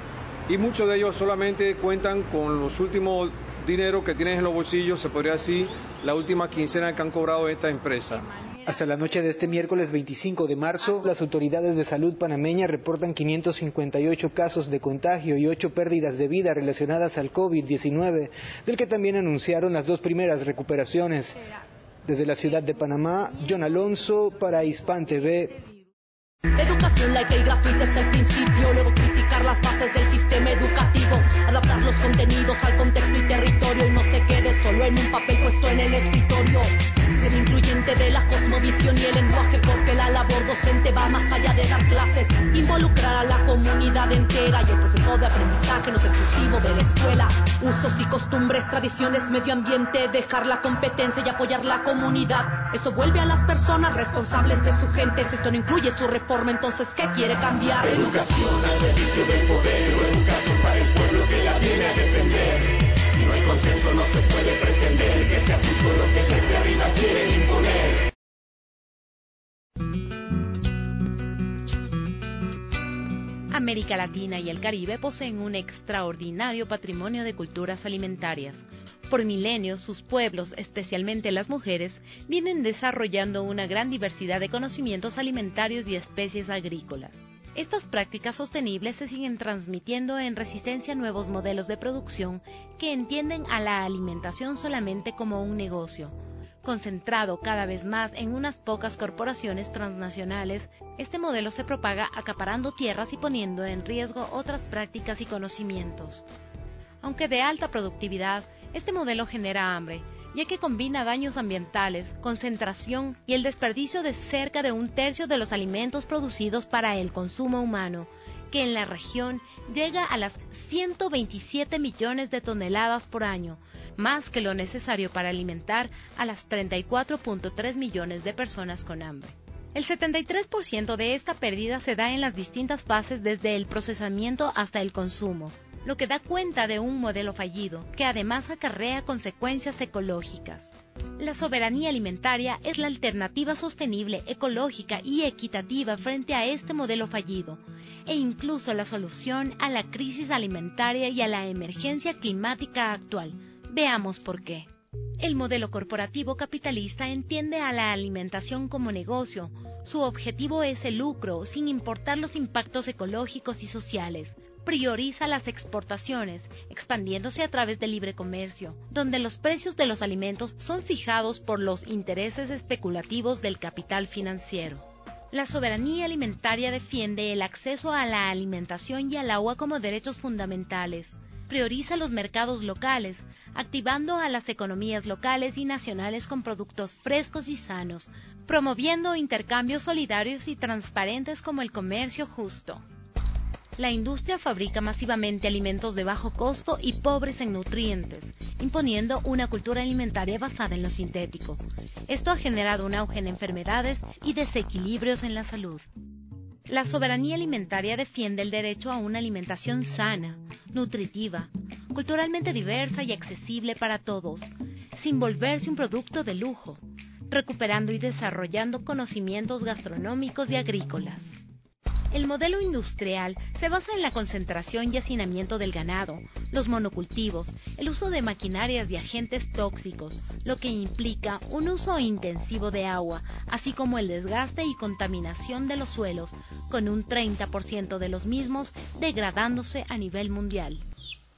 y muchos de ellos solamente cuentan con los últimos dinero que tienen en los bolsillos, se podría decir, la última quincena que han cobrado esta empresa. Hasta la noche de este miércoles 25 de marzo, las autoridades de salud panameña reportan 558 casos de contagio y 8 pérdidas de vida relacionadas al COVID-19, del que también anunciaron las dos primeras recuperaciones. Desde la ciudad de Panamá, John Alonso para Hispan TV. Educación laica y gratuita es el principio, luego criticar las bases del sistema educativo, adaptar los contenidos al contexto y territorio y no se quede solo en un papel puesto en el escritorio. Ser incluyente de la cosmovisión y el lenguaje porque la labor docente va más allá de dar clases, involucrar a la comunidad entera y el proceso de aprendizaje no es exclusivo de la escuela. Usos y costumbres, tradiciones, medio ambiente, dejar la competencia y apoyar la comunidad. Eso vuelve a las personas responsables de su gente, esto no incluye su reforma entonces ¿qué quiere cambiar? Educación al servicio del poder o educación para el pueblo que la viene a defender. Si no hay consenso no se puede pretender que sea justo lo que desde arriba quieren imponer. América Latina y el Caribe poseen un extraordinario patrimonio de culturas alimentarias por milenios, sus pueblos, especialmente las mujeres, vienen desarrollando una gran diversidad de conocimientos alimentarios y especies agrícolas. Estas prácticas sostenibles se siguen transmitiendo en resistencia a nuevos modelos de producción que entienden a la alimentación solamente como un negocio. Concentrado cada vez más en unas pocas corporaciones transnacionales, este modelo se propaga acaparando tierras y poniendo en riesgo otras prácticas y conocimientos. Aunque de alta productividad, este modelo genera hambre, ya que combina daños ambientales, concentración y el desperdicio de cerca de un tercio de los alimentos producidos para el consumo humano, que en la región llega a las 127 millones de toneladas por año, más que lo necesario para alimentar a las 34.3 millones de personas con hambre. El 73% de esta pérdida se da en las distintas fases desde el procesamiento hasta el consumo, lo que da cuenta de un modelo fallido, que además acarrea consecuencias ecológicas. La soberanía alimentaria es la alternativa sostenible, ecológica y equitativa frente a este modelo fallido, e incluso la solución a la crisis alimentaria y a la emergencia climática actual. Veamos por qué. El modelo corporativo capitalista entiende a la alimentación como negocio. Su objetivo es el lucro, sin importar los impactos ecológicos y sociales prioriza las exportaciones, expandiéndose a través del libre comercio, donde los precios de los alimentos son fijados por los intereses especulativos del capital financiero. La soberanía alimentaria defiende el acceso a la alimentación y al agua como derechos fundamentales. Prioriza los mercados locales, activando a las economías locales y nacionales con productos frescos y sanos, promoviendo intercambios solidarios y transparentes como el comercio justo la industria fabrica masivamente alimentos de bajo costo y pobres en nutrientes, imponiendo una cultura alimentaria basada en lo sintético. Esto ha generado un auge en enfermedades y desequilibrios en la salud. La soberanía alimentaria defiende el derecho a una alimentación sana, nutritiva, culturalmente diversa y accesible para todos, sin volverse un producto de lujo, recuperando y desarrollando conocimientos gastronómicos y agrícolas. El modelo industrial se basa en la concentración y hacinamiento del ganado, los monocultivos, el uso de maquinarias y agentes tóxicos, lo que implica un uso intensivo de agua, así como el desgaste y contaminación de los suelos, con un 30% de los mismos degradándose a nivel mundial.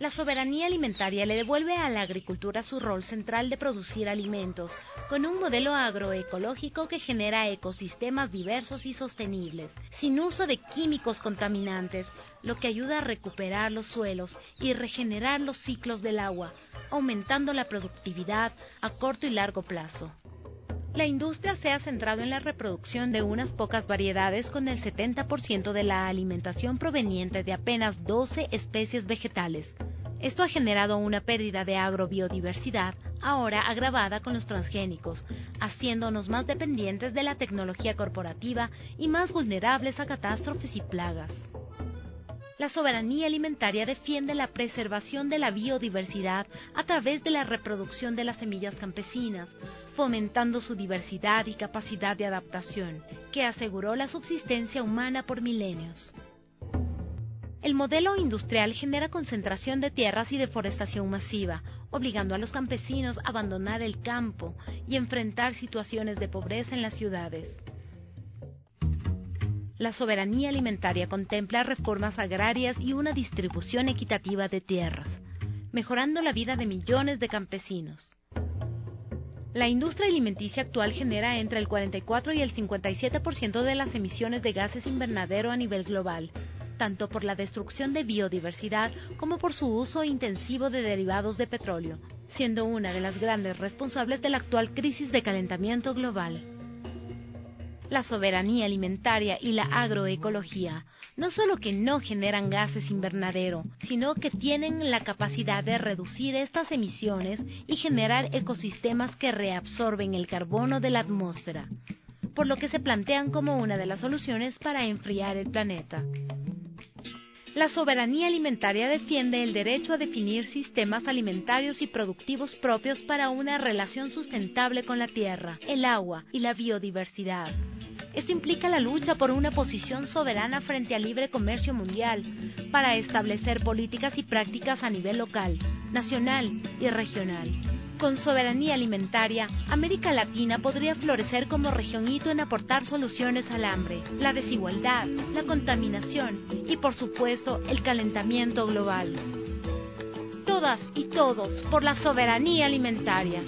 La soberanía alimentaria le devuelve a la agricultura su rol central de producir alimentos, con un modelo agroecológico que genera ecosistemas diversos y sostenibles, sin uso de químicos contaminantes, lo que ayuda a recuperar los suelos y regenerar los ciclos del agua, aumentando la productividad a corto y largo plazo. La industria se ha centrado en la reproducción de unas pocas variedades con el 70% de la alimentación proveniente de apenas 12 especies vegetales. Esto ha generado una pérdida de agrobiodiversidad, ahora agravada con los transgénicos, haciéndonos más dependientes de la tecnología corporativa y más vulnerables a catástrofes y plagas. La soberanía alimentaria defiende la preservación de la biodiversidad a través de la reproducción de las semillas campesinas, fomentando su diversidad y capacidad de adaptación, que aseguró la subsistencia humana por milenios. El modelo industrial genera concentración de tierras y deforestación masiva, obligando a los campesinos a abandonar el campo y enfrentar situaciones de pobreza en las ciudades. La soberanía alimentaria contempla reformas agrarias y una distribución equitativa de tierras, mejorando la vida de millones de campesinos. La industria alimenticia actual genera entre el 44 y el 57% de las emisiones de gases invernadero a nivel global, tanto por la destrucción de biodiversidad como por su uso intensivo de derivados de petróleo, siendo una de las grandes responsables de la actual crisis de calentamiento global. La soberanía alimentaria y la agroecología no solo que no generan gases invernadero, sino que tienen la capacidad de reducir estas emisiones y generar ecosistemas que reabsorben el carbono de la atmósfera, por lo que se plantean como una de las soluciones para enfriar el planeta. La soberanía alimentaria defiende el derecho a definir sistemas alimentarios y productivos propios para una relación sustentable con la tierra, el agua y la biodiversidad. Esto implica la lucha por una posición soberana frente al libre comercio mundial, para establecer políticas y prácticas a nivel local, nacional y regional. Con soberanía alimentaria, América Latina podría florecer como región hito en aportar soluciones al hambre, la desigualdad, la contaminación y por supuesto el calentamiento global. Todas y todos por la soberanía alimentaria.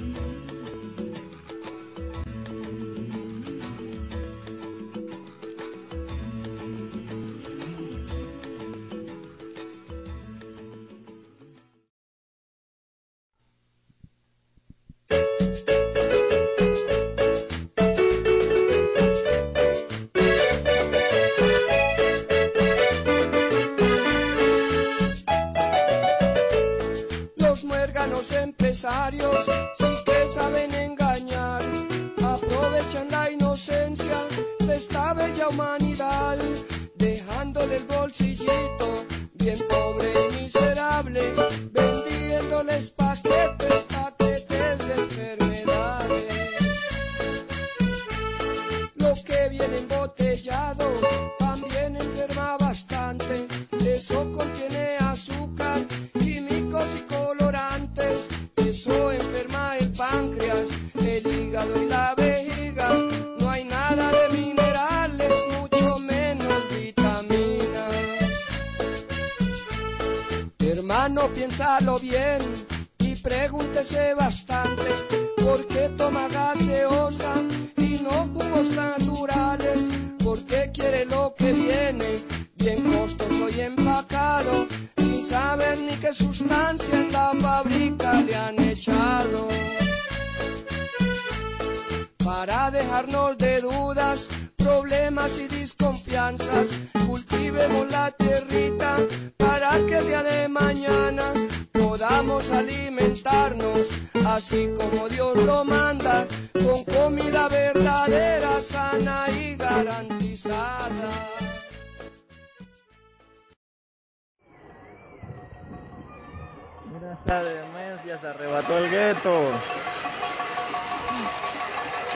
esa demencia se arrebató el gueto.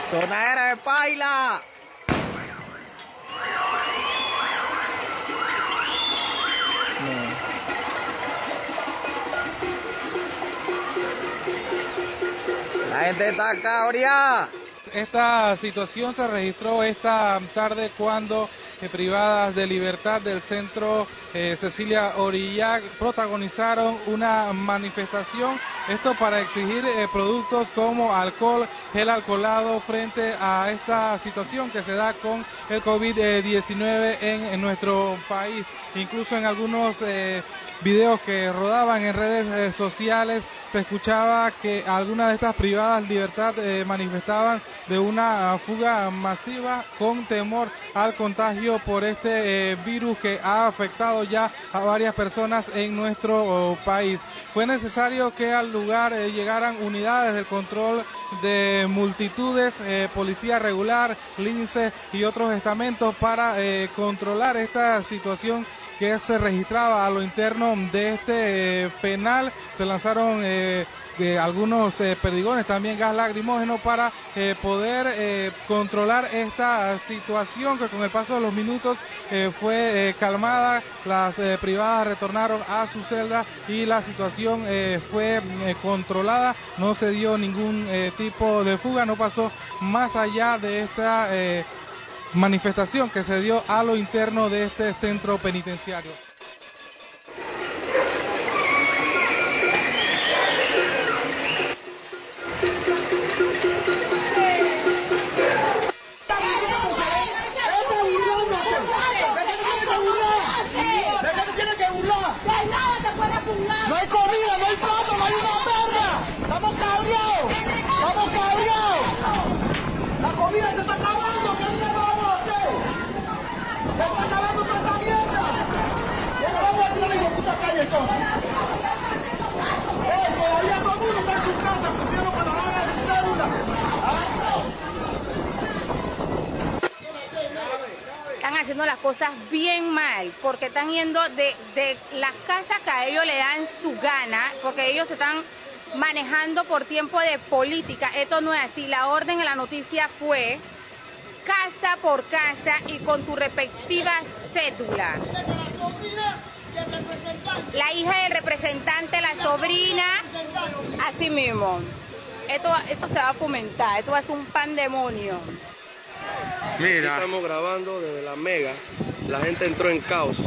Sonadera de paila. La gente está acá, Esta situación se registró esta tarde cuando privadas de libertad del centro eh, Cecilia Orillac protagonizaron una manifestación, esto para exigir eh, productos como alcohol, gel alcoholado frente a esta situación que se da con el COVID-19 en, nuestro país. Incluso en algunos videos que rodaban en redes sociales se escuchaba que algunas de estas privadas libertad eh, manifestaban de una fuga masiva con temor al contagio por este eh, virus que ha afectado ya a varias personas en nuestro oh, país. Fue necesario que al lugar eh, llegaran unidades del control de multitudes, policía regular, lince y otros estamentos para controlar esta situación que se registraba a lo interno de este eh, penal. Se lanzaron eh, algunos eh, perdigones, también gas lacrimógeno para poder controlar esta situación que con el paso de los minutos fue calmada. Las privadas retornaron a su celda y la situación fue controlada. No se dio ningún tipo de fuga, no pasó más allá de esta manifestación que se dio a lo interno de este centro penitenciario. No hay comida, no hay plato, no hay una perra. Estamos cabreados. Estamos cabreados. La comida se está acabando. ¿Qué mierda vamos a hacer? Se está acabando toda esta mierda. ¿Cómo vamos a tirar la puta calle entonces? Eh, todavía todo el mundo está en su casa cumpliendo con la hora de su cédula. Están haciendo las cosas bien mal porque están yendo de, de las casas que a ellos le dan su gana, porque ellos están manejando por tiempo de política. Esto no es así. La orden en la noticia fue casa por casa y con tu respectiva cédula. La hija del representante, la sobrina, así mismo. Esto, esto se va a fomentar, esto va a ser un pandemonio. Mira. estamos grabando desde la Mega. La gente entró en caos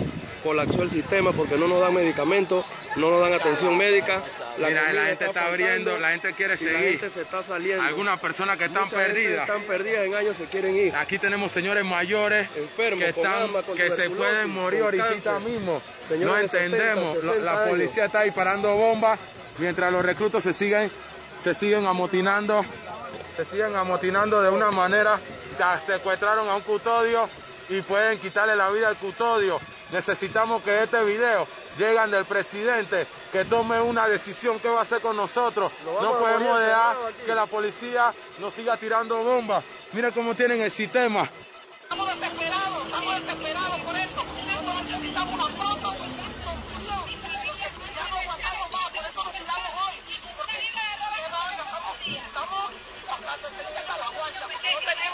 colapsó el sistema porque no nos dan medicamentos, no nos dan atención médica. La Mira, la gente está, abriendo, la gente quiere seguir. La gente se está saliendo. Algunas personas que están perdidas. están perdidas en años se quieren ir. Aquí tenemos señores mayores enfermos que están, que se pueden morir ahorita mismo. no entendemos. la, policía está disparando bombas mientras los reclutos se siguen, se siguen amotinando, se siguen amotinando de una manera. Secuestraron a un custodio y pueden quitarle la vida al custodio. Necesitamos que este video llegue del presidente, que tome una decisión qué va a hacer con nosotros. No podemos dejar que la policía nos siga tirando bombas. Mira cómo tienen el sistema. Estamos desesperados, estamos desesperados por esto. Nosotros necesitamos una pronta solución. Ya no aguantamos más, por eso nos tiramos hoy. Porque estamos, estamos hasta la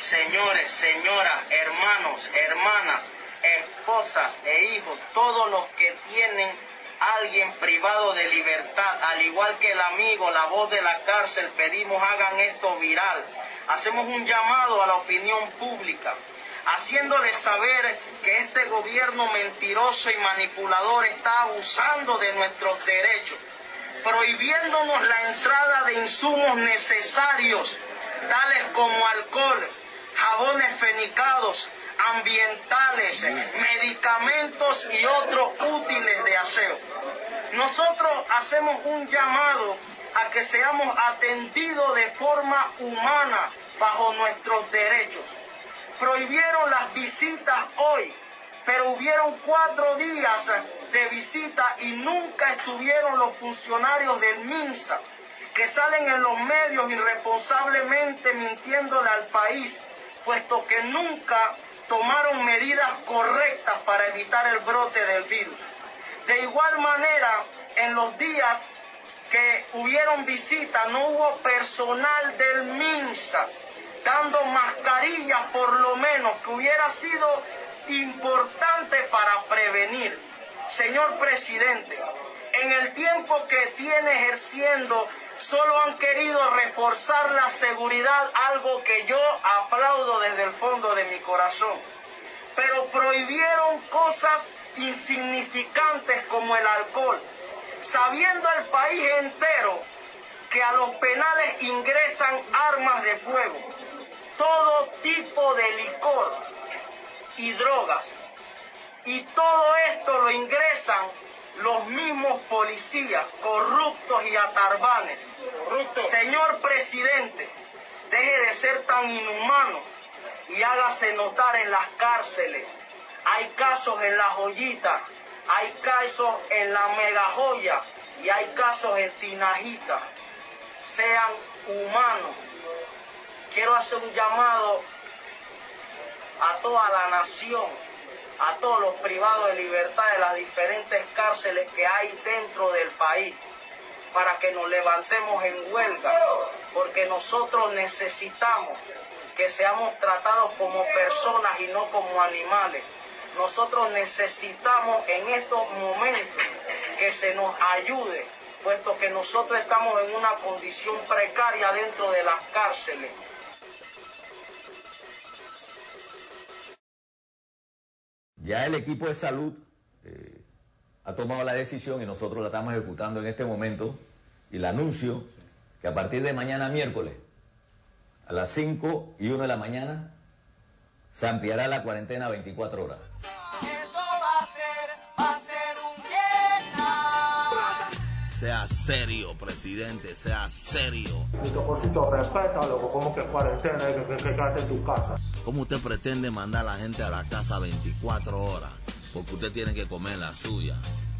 señores, señoras, hermanos, hermanas, esposas e hijos, todos los que tienen alguien privado de libertad, al igual que el amigo, la voz de la cárcel, pedimos hagan esto viral. Hacemos un llamado a la opinión pública, haciéndoles saber que este gobierno mentiroso y manipulador está abusando de nuestros derechos, prohibiéndonos la entrada de insumos necesarios, tales como alcohol, jabones fenicados, ambientales, medicamentos y otros útiles de aseo. Nosotros hacemos un llamado a que seamos atendidos de forma humana bajo nuestros derechos. Prohibieron las visitas hoy, pero hubieron cuatro días de visita y nunca estuvieron los funcionarios del MINSA que salen en los medios irresponsablemente mintiéndole al país, puesto que nunca tomaron medidas correctas para evitar el brote del virus. De igual manera, en los días que hubieron visitas, no hubo personal del MINSA dando mascarillas por lo menos, que hubiera sido importante para prevenir. Señor presidente, en el tiempo que tiene ejerciendo, solo han querido reforzar la seguridad, algo que yo aplaudo desde el fondo de mi corazón. Pero prohibieron cosas insignificantes como el alcohol, sabiendo el país entero que a los penales ingresan armas de fuego, todo tipo de licor y drogas. Y todo esto lo ingresan los mismos policías corruptos y atarbanes. Señor presidente, deje de ser tan inhumano y hágase notar en las cárceles. Hay casos en la joyita, hay casos en la mega joya y hay casos en Tinajita. Sean humanos. Quiero hacer un llamado a toda la nación, a todos los privados de libertad de las diferentes cárceles que hay dentro del país, para que nos levantemos en huelga, porque nosotros necesitamos que seamos tratados como personas y no como animales. Nosotros necesitamos en estos momentos que se nos ayude, puesto que nosotros estamos en una condición precaria dentro de las cárceles. Ya el equipo de salud eh, ha tomado la decisión y nosotros la estamos ejecutando en este momento y le anuncio que a partir de mañana miércoles a las 5 y 1 de la mañana se ampliará la cuarentena a 24 horas. Sea serio, presidente, sea serio. Mi tocorcito, respeta, loco, como que cuarentena y que, que, que quédate en tu casa. ¿Cómo usted pretende mandar a la gente a la casa 24 horas? Porque usted tiene que comer la suya.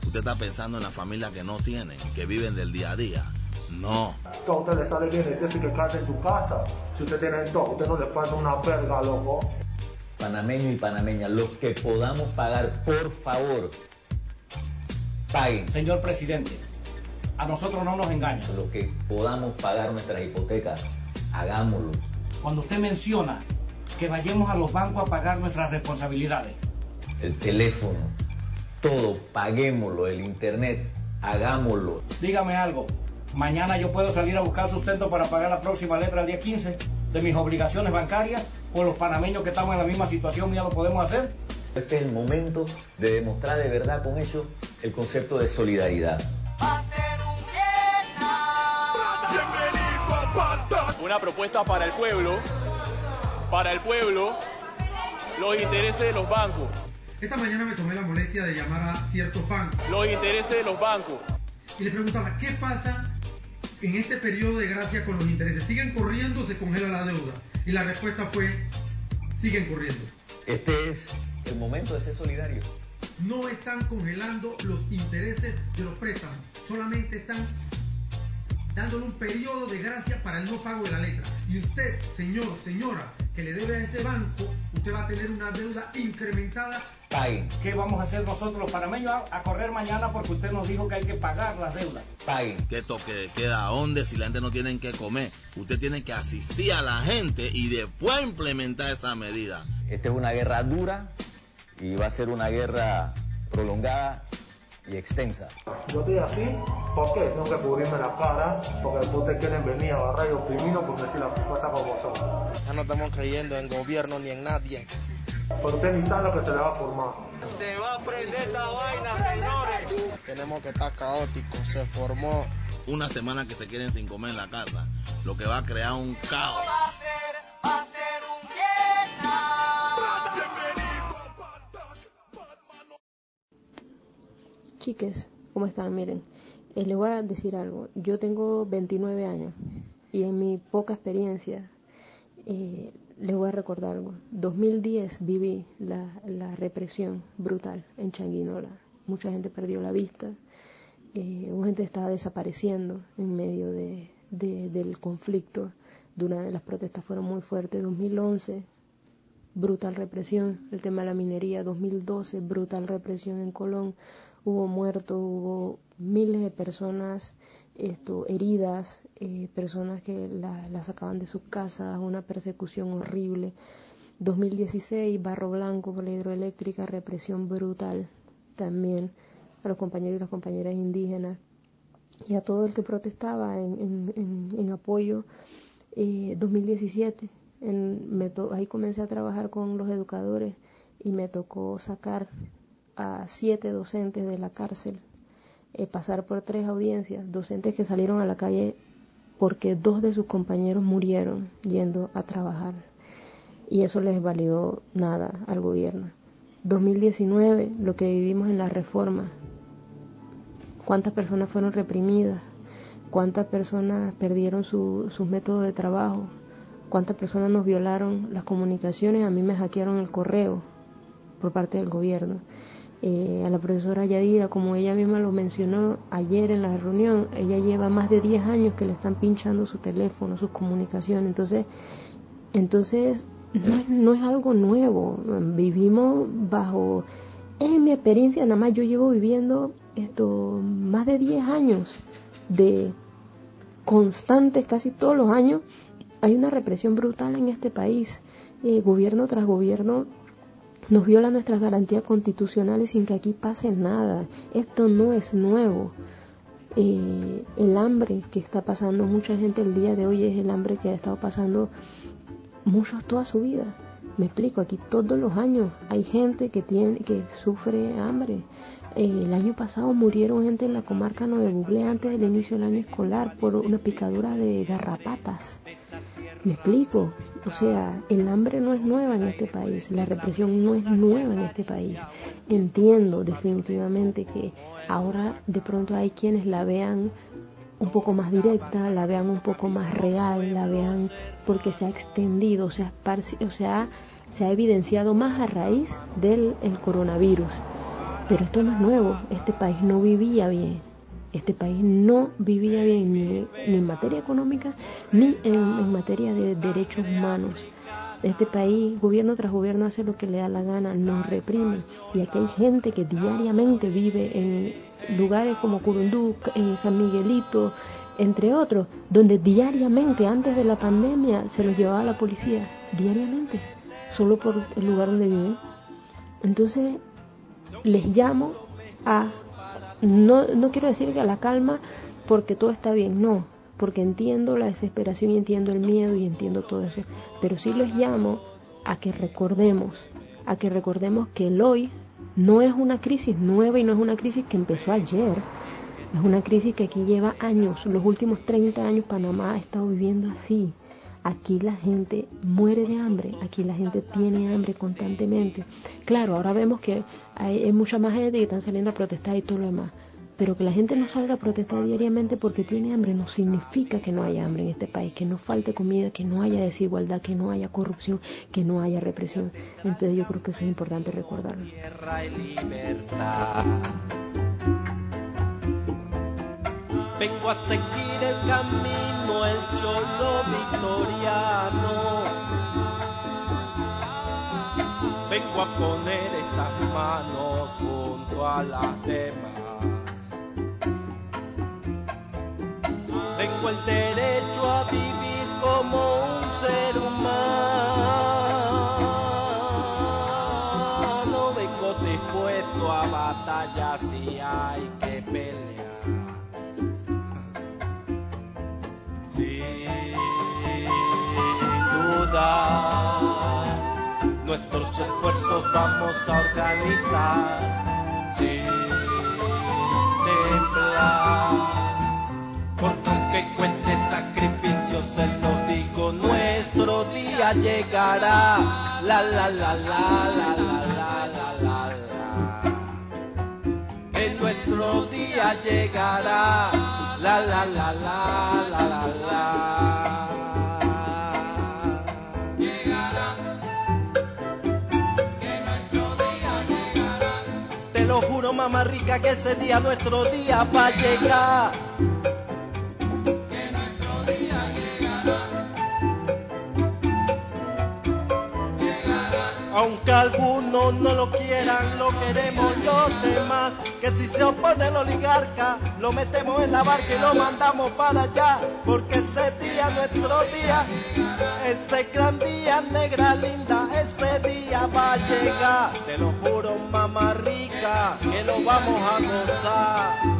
Usted está pensando en la familia que no tienen, que viven del día a día. No. Que a usted le sale bien decirse que quédate en tu casa. Si usted tiene todo, a usted no le falta una verga, loco. Panameños y panameñas, los que podamos pagar, por favor, paguen. Señor presidente, a nosotros no nos engaña. Los que podamos pagar nuestras hipotecas, hagámoslo. Cuando usted menciona que vayamos a los bancos a pagar nuestras responsabilidades. El teléfono, todo, paguémoslo, el internet, hagámoslo. Dígame algo, mañana yo puedo salir a buscar sustento para pagar la próxima letra el día 15 de mis obligaciones bancarias o los panameños que estamos en la misma situación ya lo podemos hacer. Este es el momento de demostrar de verdad con ellos el concepto de solidaridad. Propuesta para el pueblo, para el pueblo, los intereses de los bancos. Esta mañana me tomé la molestia de llamar a ciertos bancos. Los intereses de los bancos. Y le preguntaba, ¿qué pasa en este periodo de gracia con los intereses? ¿Siguen corriendo o se congela la deuda? Y la respuesta fue, siguen corriendo. Este es el momento de ser solidario. No están congelando los intereses de los préstamos, solamente están dándole un periodo de gracia para el no pago de la letra. Y usted, señor, señora, que le debe a ese banco, usted va a tener una deuda incrementada. Paguen. ¿Qué vamos a hacer nosotros los panameños a, correr mañana porque usted nos dijo que hay que pagar las deudas? Paguen. ¿Qué toque de queda? ¿Dónde? Si la gente no tiene que comer. Usted tiene que asistir a la gente y después implementar esa medida. Esta es una guerra dura y va a ser una guerra prolongada y extensa. Yo estoy así, ¿por qué? Tengo que cubrirme la cara, porque después te quieren venir a agarrar y oprimirnos por decir las cosas como son. Ya no estamos creyendo en gobierno ni en nadie. Pero usted ni sabe lo que se le va a formar. Se va a prender esta vaina, señores. Tenemos que estar caóticos, se formó. Una semana que se queden sin comer en la casa, lo que va a crear un caos. Chiques, ¿cómo están? Miren, eh, les voy a decir algo. Yo tengo 29 años y en mi poca experiencia eh, les voy a recordar algo. 2010 viví la, represión brutal en Changuinola. Mucha gente perdió la vista, eh, mucha gente estaba desapareciendo en medio de, del conflicto. Durante de las protestas fueron muy fuertes. 2011, brutal represión. El tema de la minería. 2012, brutal represión en Colón. Hubo muertos, hubo miles de personas esto, heridas, eh, personas que la, sacaban de sus casas, una persecución horrible. 2016, Barro Blanco por la hidroeléctrica, represión brutal también a los compañeros y las compañeras indígenas y a todo el que protestaba en, en, en, apoyo. Eh, 2017, en, ahí comencé a trabajar con los educadores y me tocó sacar a siete docentes de la cárcel eh, pasar por tres audiencias, docentes que salieron a la calle porque dos de sus compañeros murieron yendo a trabajar y eso les valió nada al gobierno. 2019, lo que vivimos en la reforma, cuántas personas fueron reprimidas, cuántas personas perdieron su, sus métodos de trabajo, cuántas personas nos violaron las comunicaciones, a mí me hackearon el correo por parte del gobierno. Eh, a la profesora Yadira, como ella misma lo mencionó ayer en la reunión, ella lleva más de 10 años que le están pinchando su teléfono, sus comunicaciones, entonces, entonces no, es algo nuevo, vivimos bajo, en mi experiencia, nada más yo llevo viviendo esto más de 10 años de constantes, casi todos los años, hay una represión brutal en este país, eh, gobierno tras gobierno nos viola nuestras garantías constitucionales sin que aquí pase nada. Esto no es nuevo. Eh, el hambre que está pasando mucha gente el día de hoy es el hambre que ha estado pasando muchos toda su vida. Me explico, aquí todos los años hay gente que tiene que sufre hambre. Eh, el año pasado murieron gente en la comarca Nueve Bugle antes del inicio del año escolar por una picadura de garrapatas. Me explico, o sea, el hambre no es nueva en este país, la represión no es nueva en este país. Entiendo definitivamente que ahora de pronto hay quienes la vean un poco más directa, la vean un poco más real, la vean porque se ha extendido, o sea, o sea se ha evidenciado más a raíz del el coronavirus. Pero esto no es nuevo, este país no vivía bien, este país no vivía bien ni, en materia económica ni en, materia de derechos humanos. Este país, gobierno tras gobierno, hace lo que le da la gana, nos reprime. Y aquí hay gente que diariamente vive en lugares como Curundú, en San Miguelito, entre otros, donde diariamente, antes de la pandemia, se los llevaba la policía. Diariamente, solo por el lugar donde viven. Entonces, les llamo a no, no quiero decir que a la calma porque todo está bien, no, porque entiendo la desesperación y entiendo el miedo y entiendo todo eso, pero sí les llamo a que recordemos, a que recordemos que el hoy no es una crisis nueva y no es una crisis que empezó ayer, es una crisis que aquí lleva años, los últimos 30 años Panamá ha estado viviendo así. Aquí la gente muere de hambre, aquí la gente tiene hambre constantemente. Claro, ahora vemos que hay, mucha más gente que están saliendo a protestar y todo lo demás. Pero que la gente no salga a protestar diariamente porque tiene hambre no significa que no haya hambre en este país, que no falte comida, que no haya desigualdad, que no haya corrupción, que no haya represión. Entonces yo creo que eso es importante recordarlo. A las demás. Tengo el derecho a vivir como un ser humano. Vengo dispuesto a batallar si hay que pelear. Nuestros esfuerzos vamos a organizar sin temblar. Porque aunque cuente sacrificios, se lo digo, nuestro día llegará. La la la la la la la la la. En nuestro día llegará. La la la la la la la. rica que ese día, nuestro día va a llegar. Que nuestro día Aunque algunos no lo quieran, lo queremos los demás. Que si se opone el oligarca, lo metemos en la barca y lo mandamos para allá. Porque ese día, nuestro día, ese gran día, negra linda, ese día va a llegar. Te lo juro, mamá rica que lo vamos a gozar.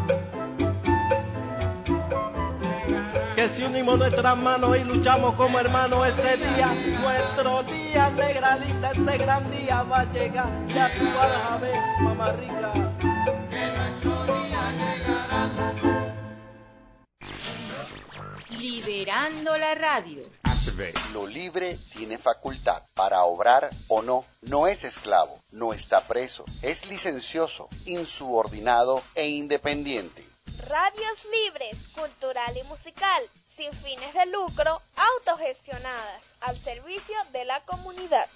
que si unimos nuestras manos y luchamos como hermanos ese día, nuestro día negra linda, ese gran día va a llegar, ya tú vas a ver, mamá rica. Que nuestro día llegará. Liberando la radio. Lo libre tiene facultad para obrar o no. No es esclavo, no está preso, es licencioso, insubordinado e independiente. Radios libres, cultural y musical, sin fines de lucro, autogestionadas, al servicio de la comunidad.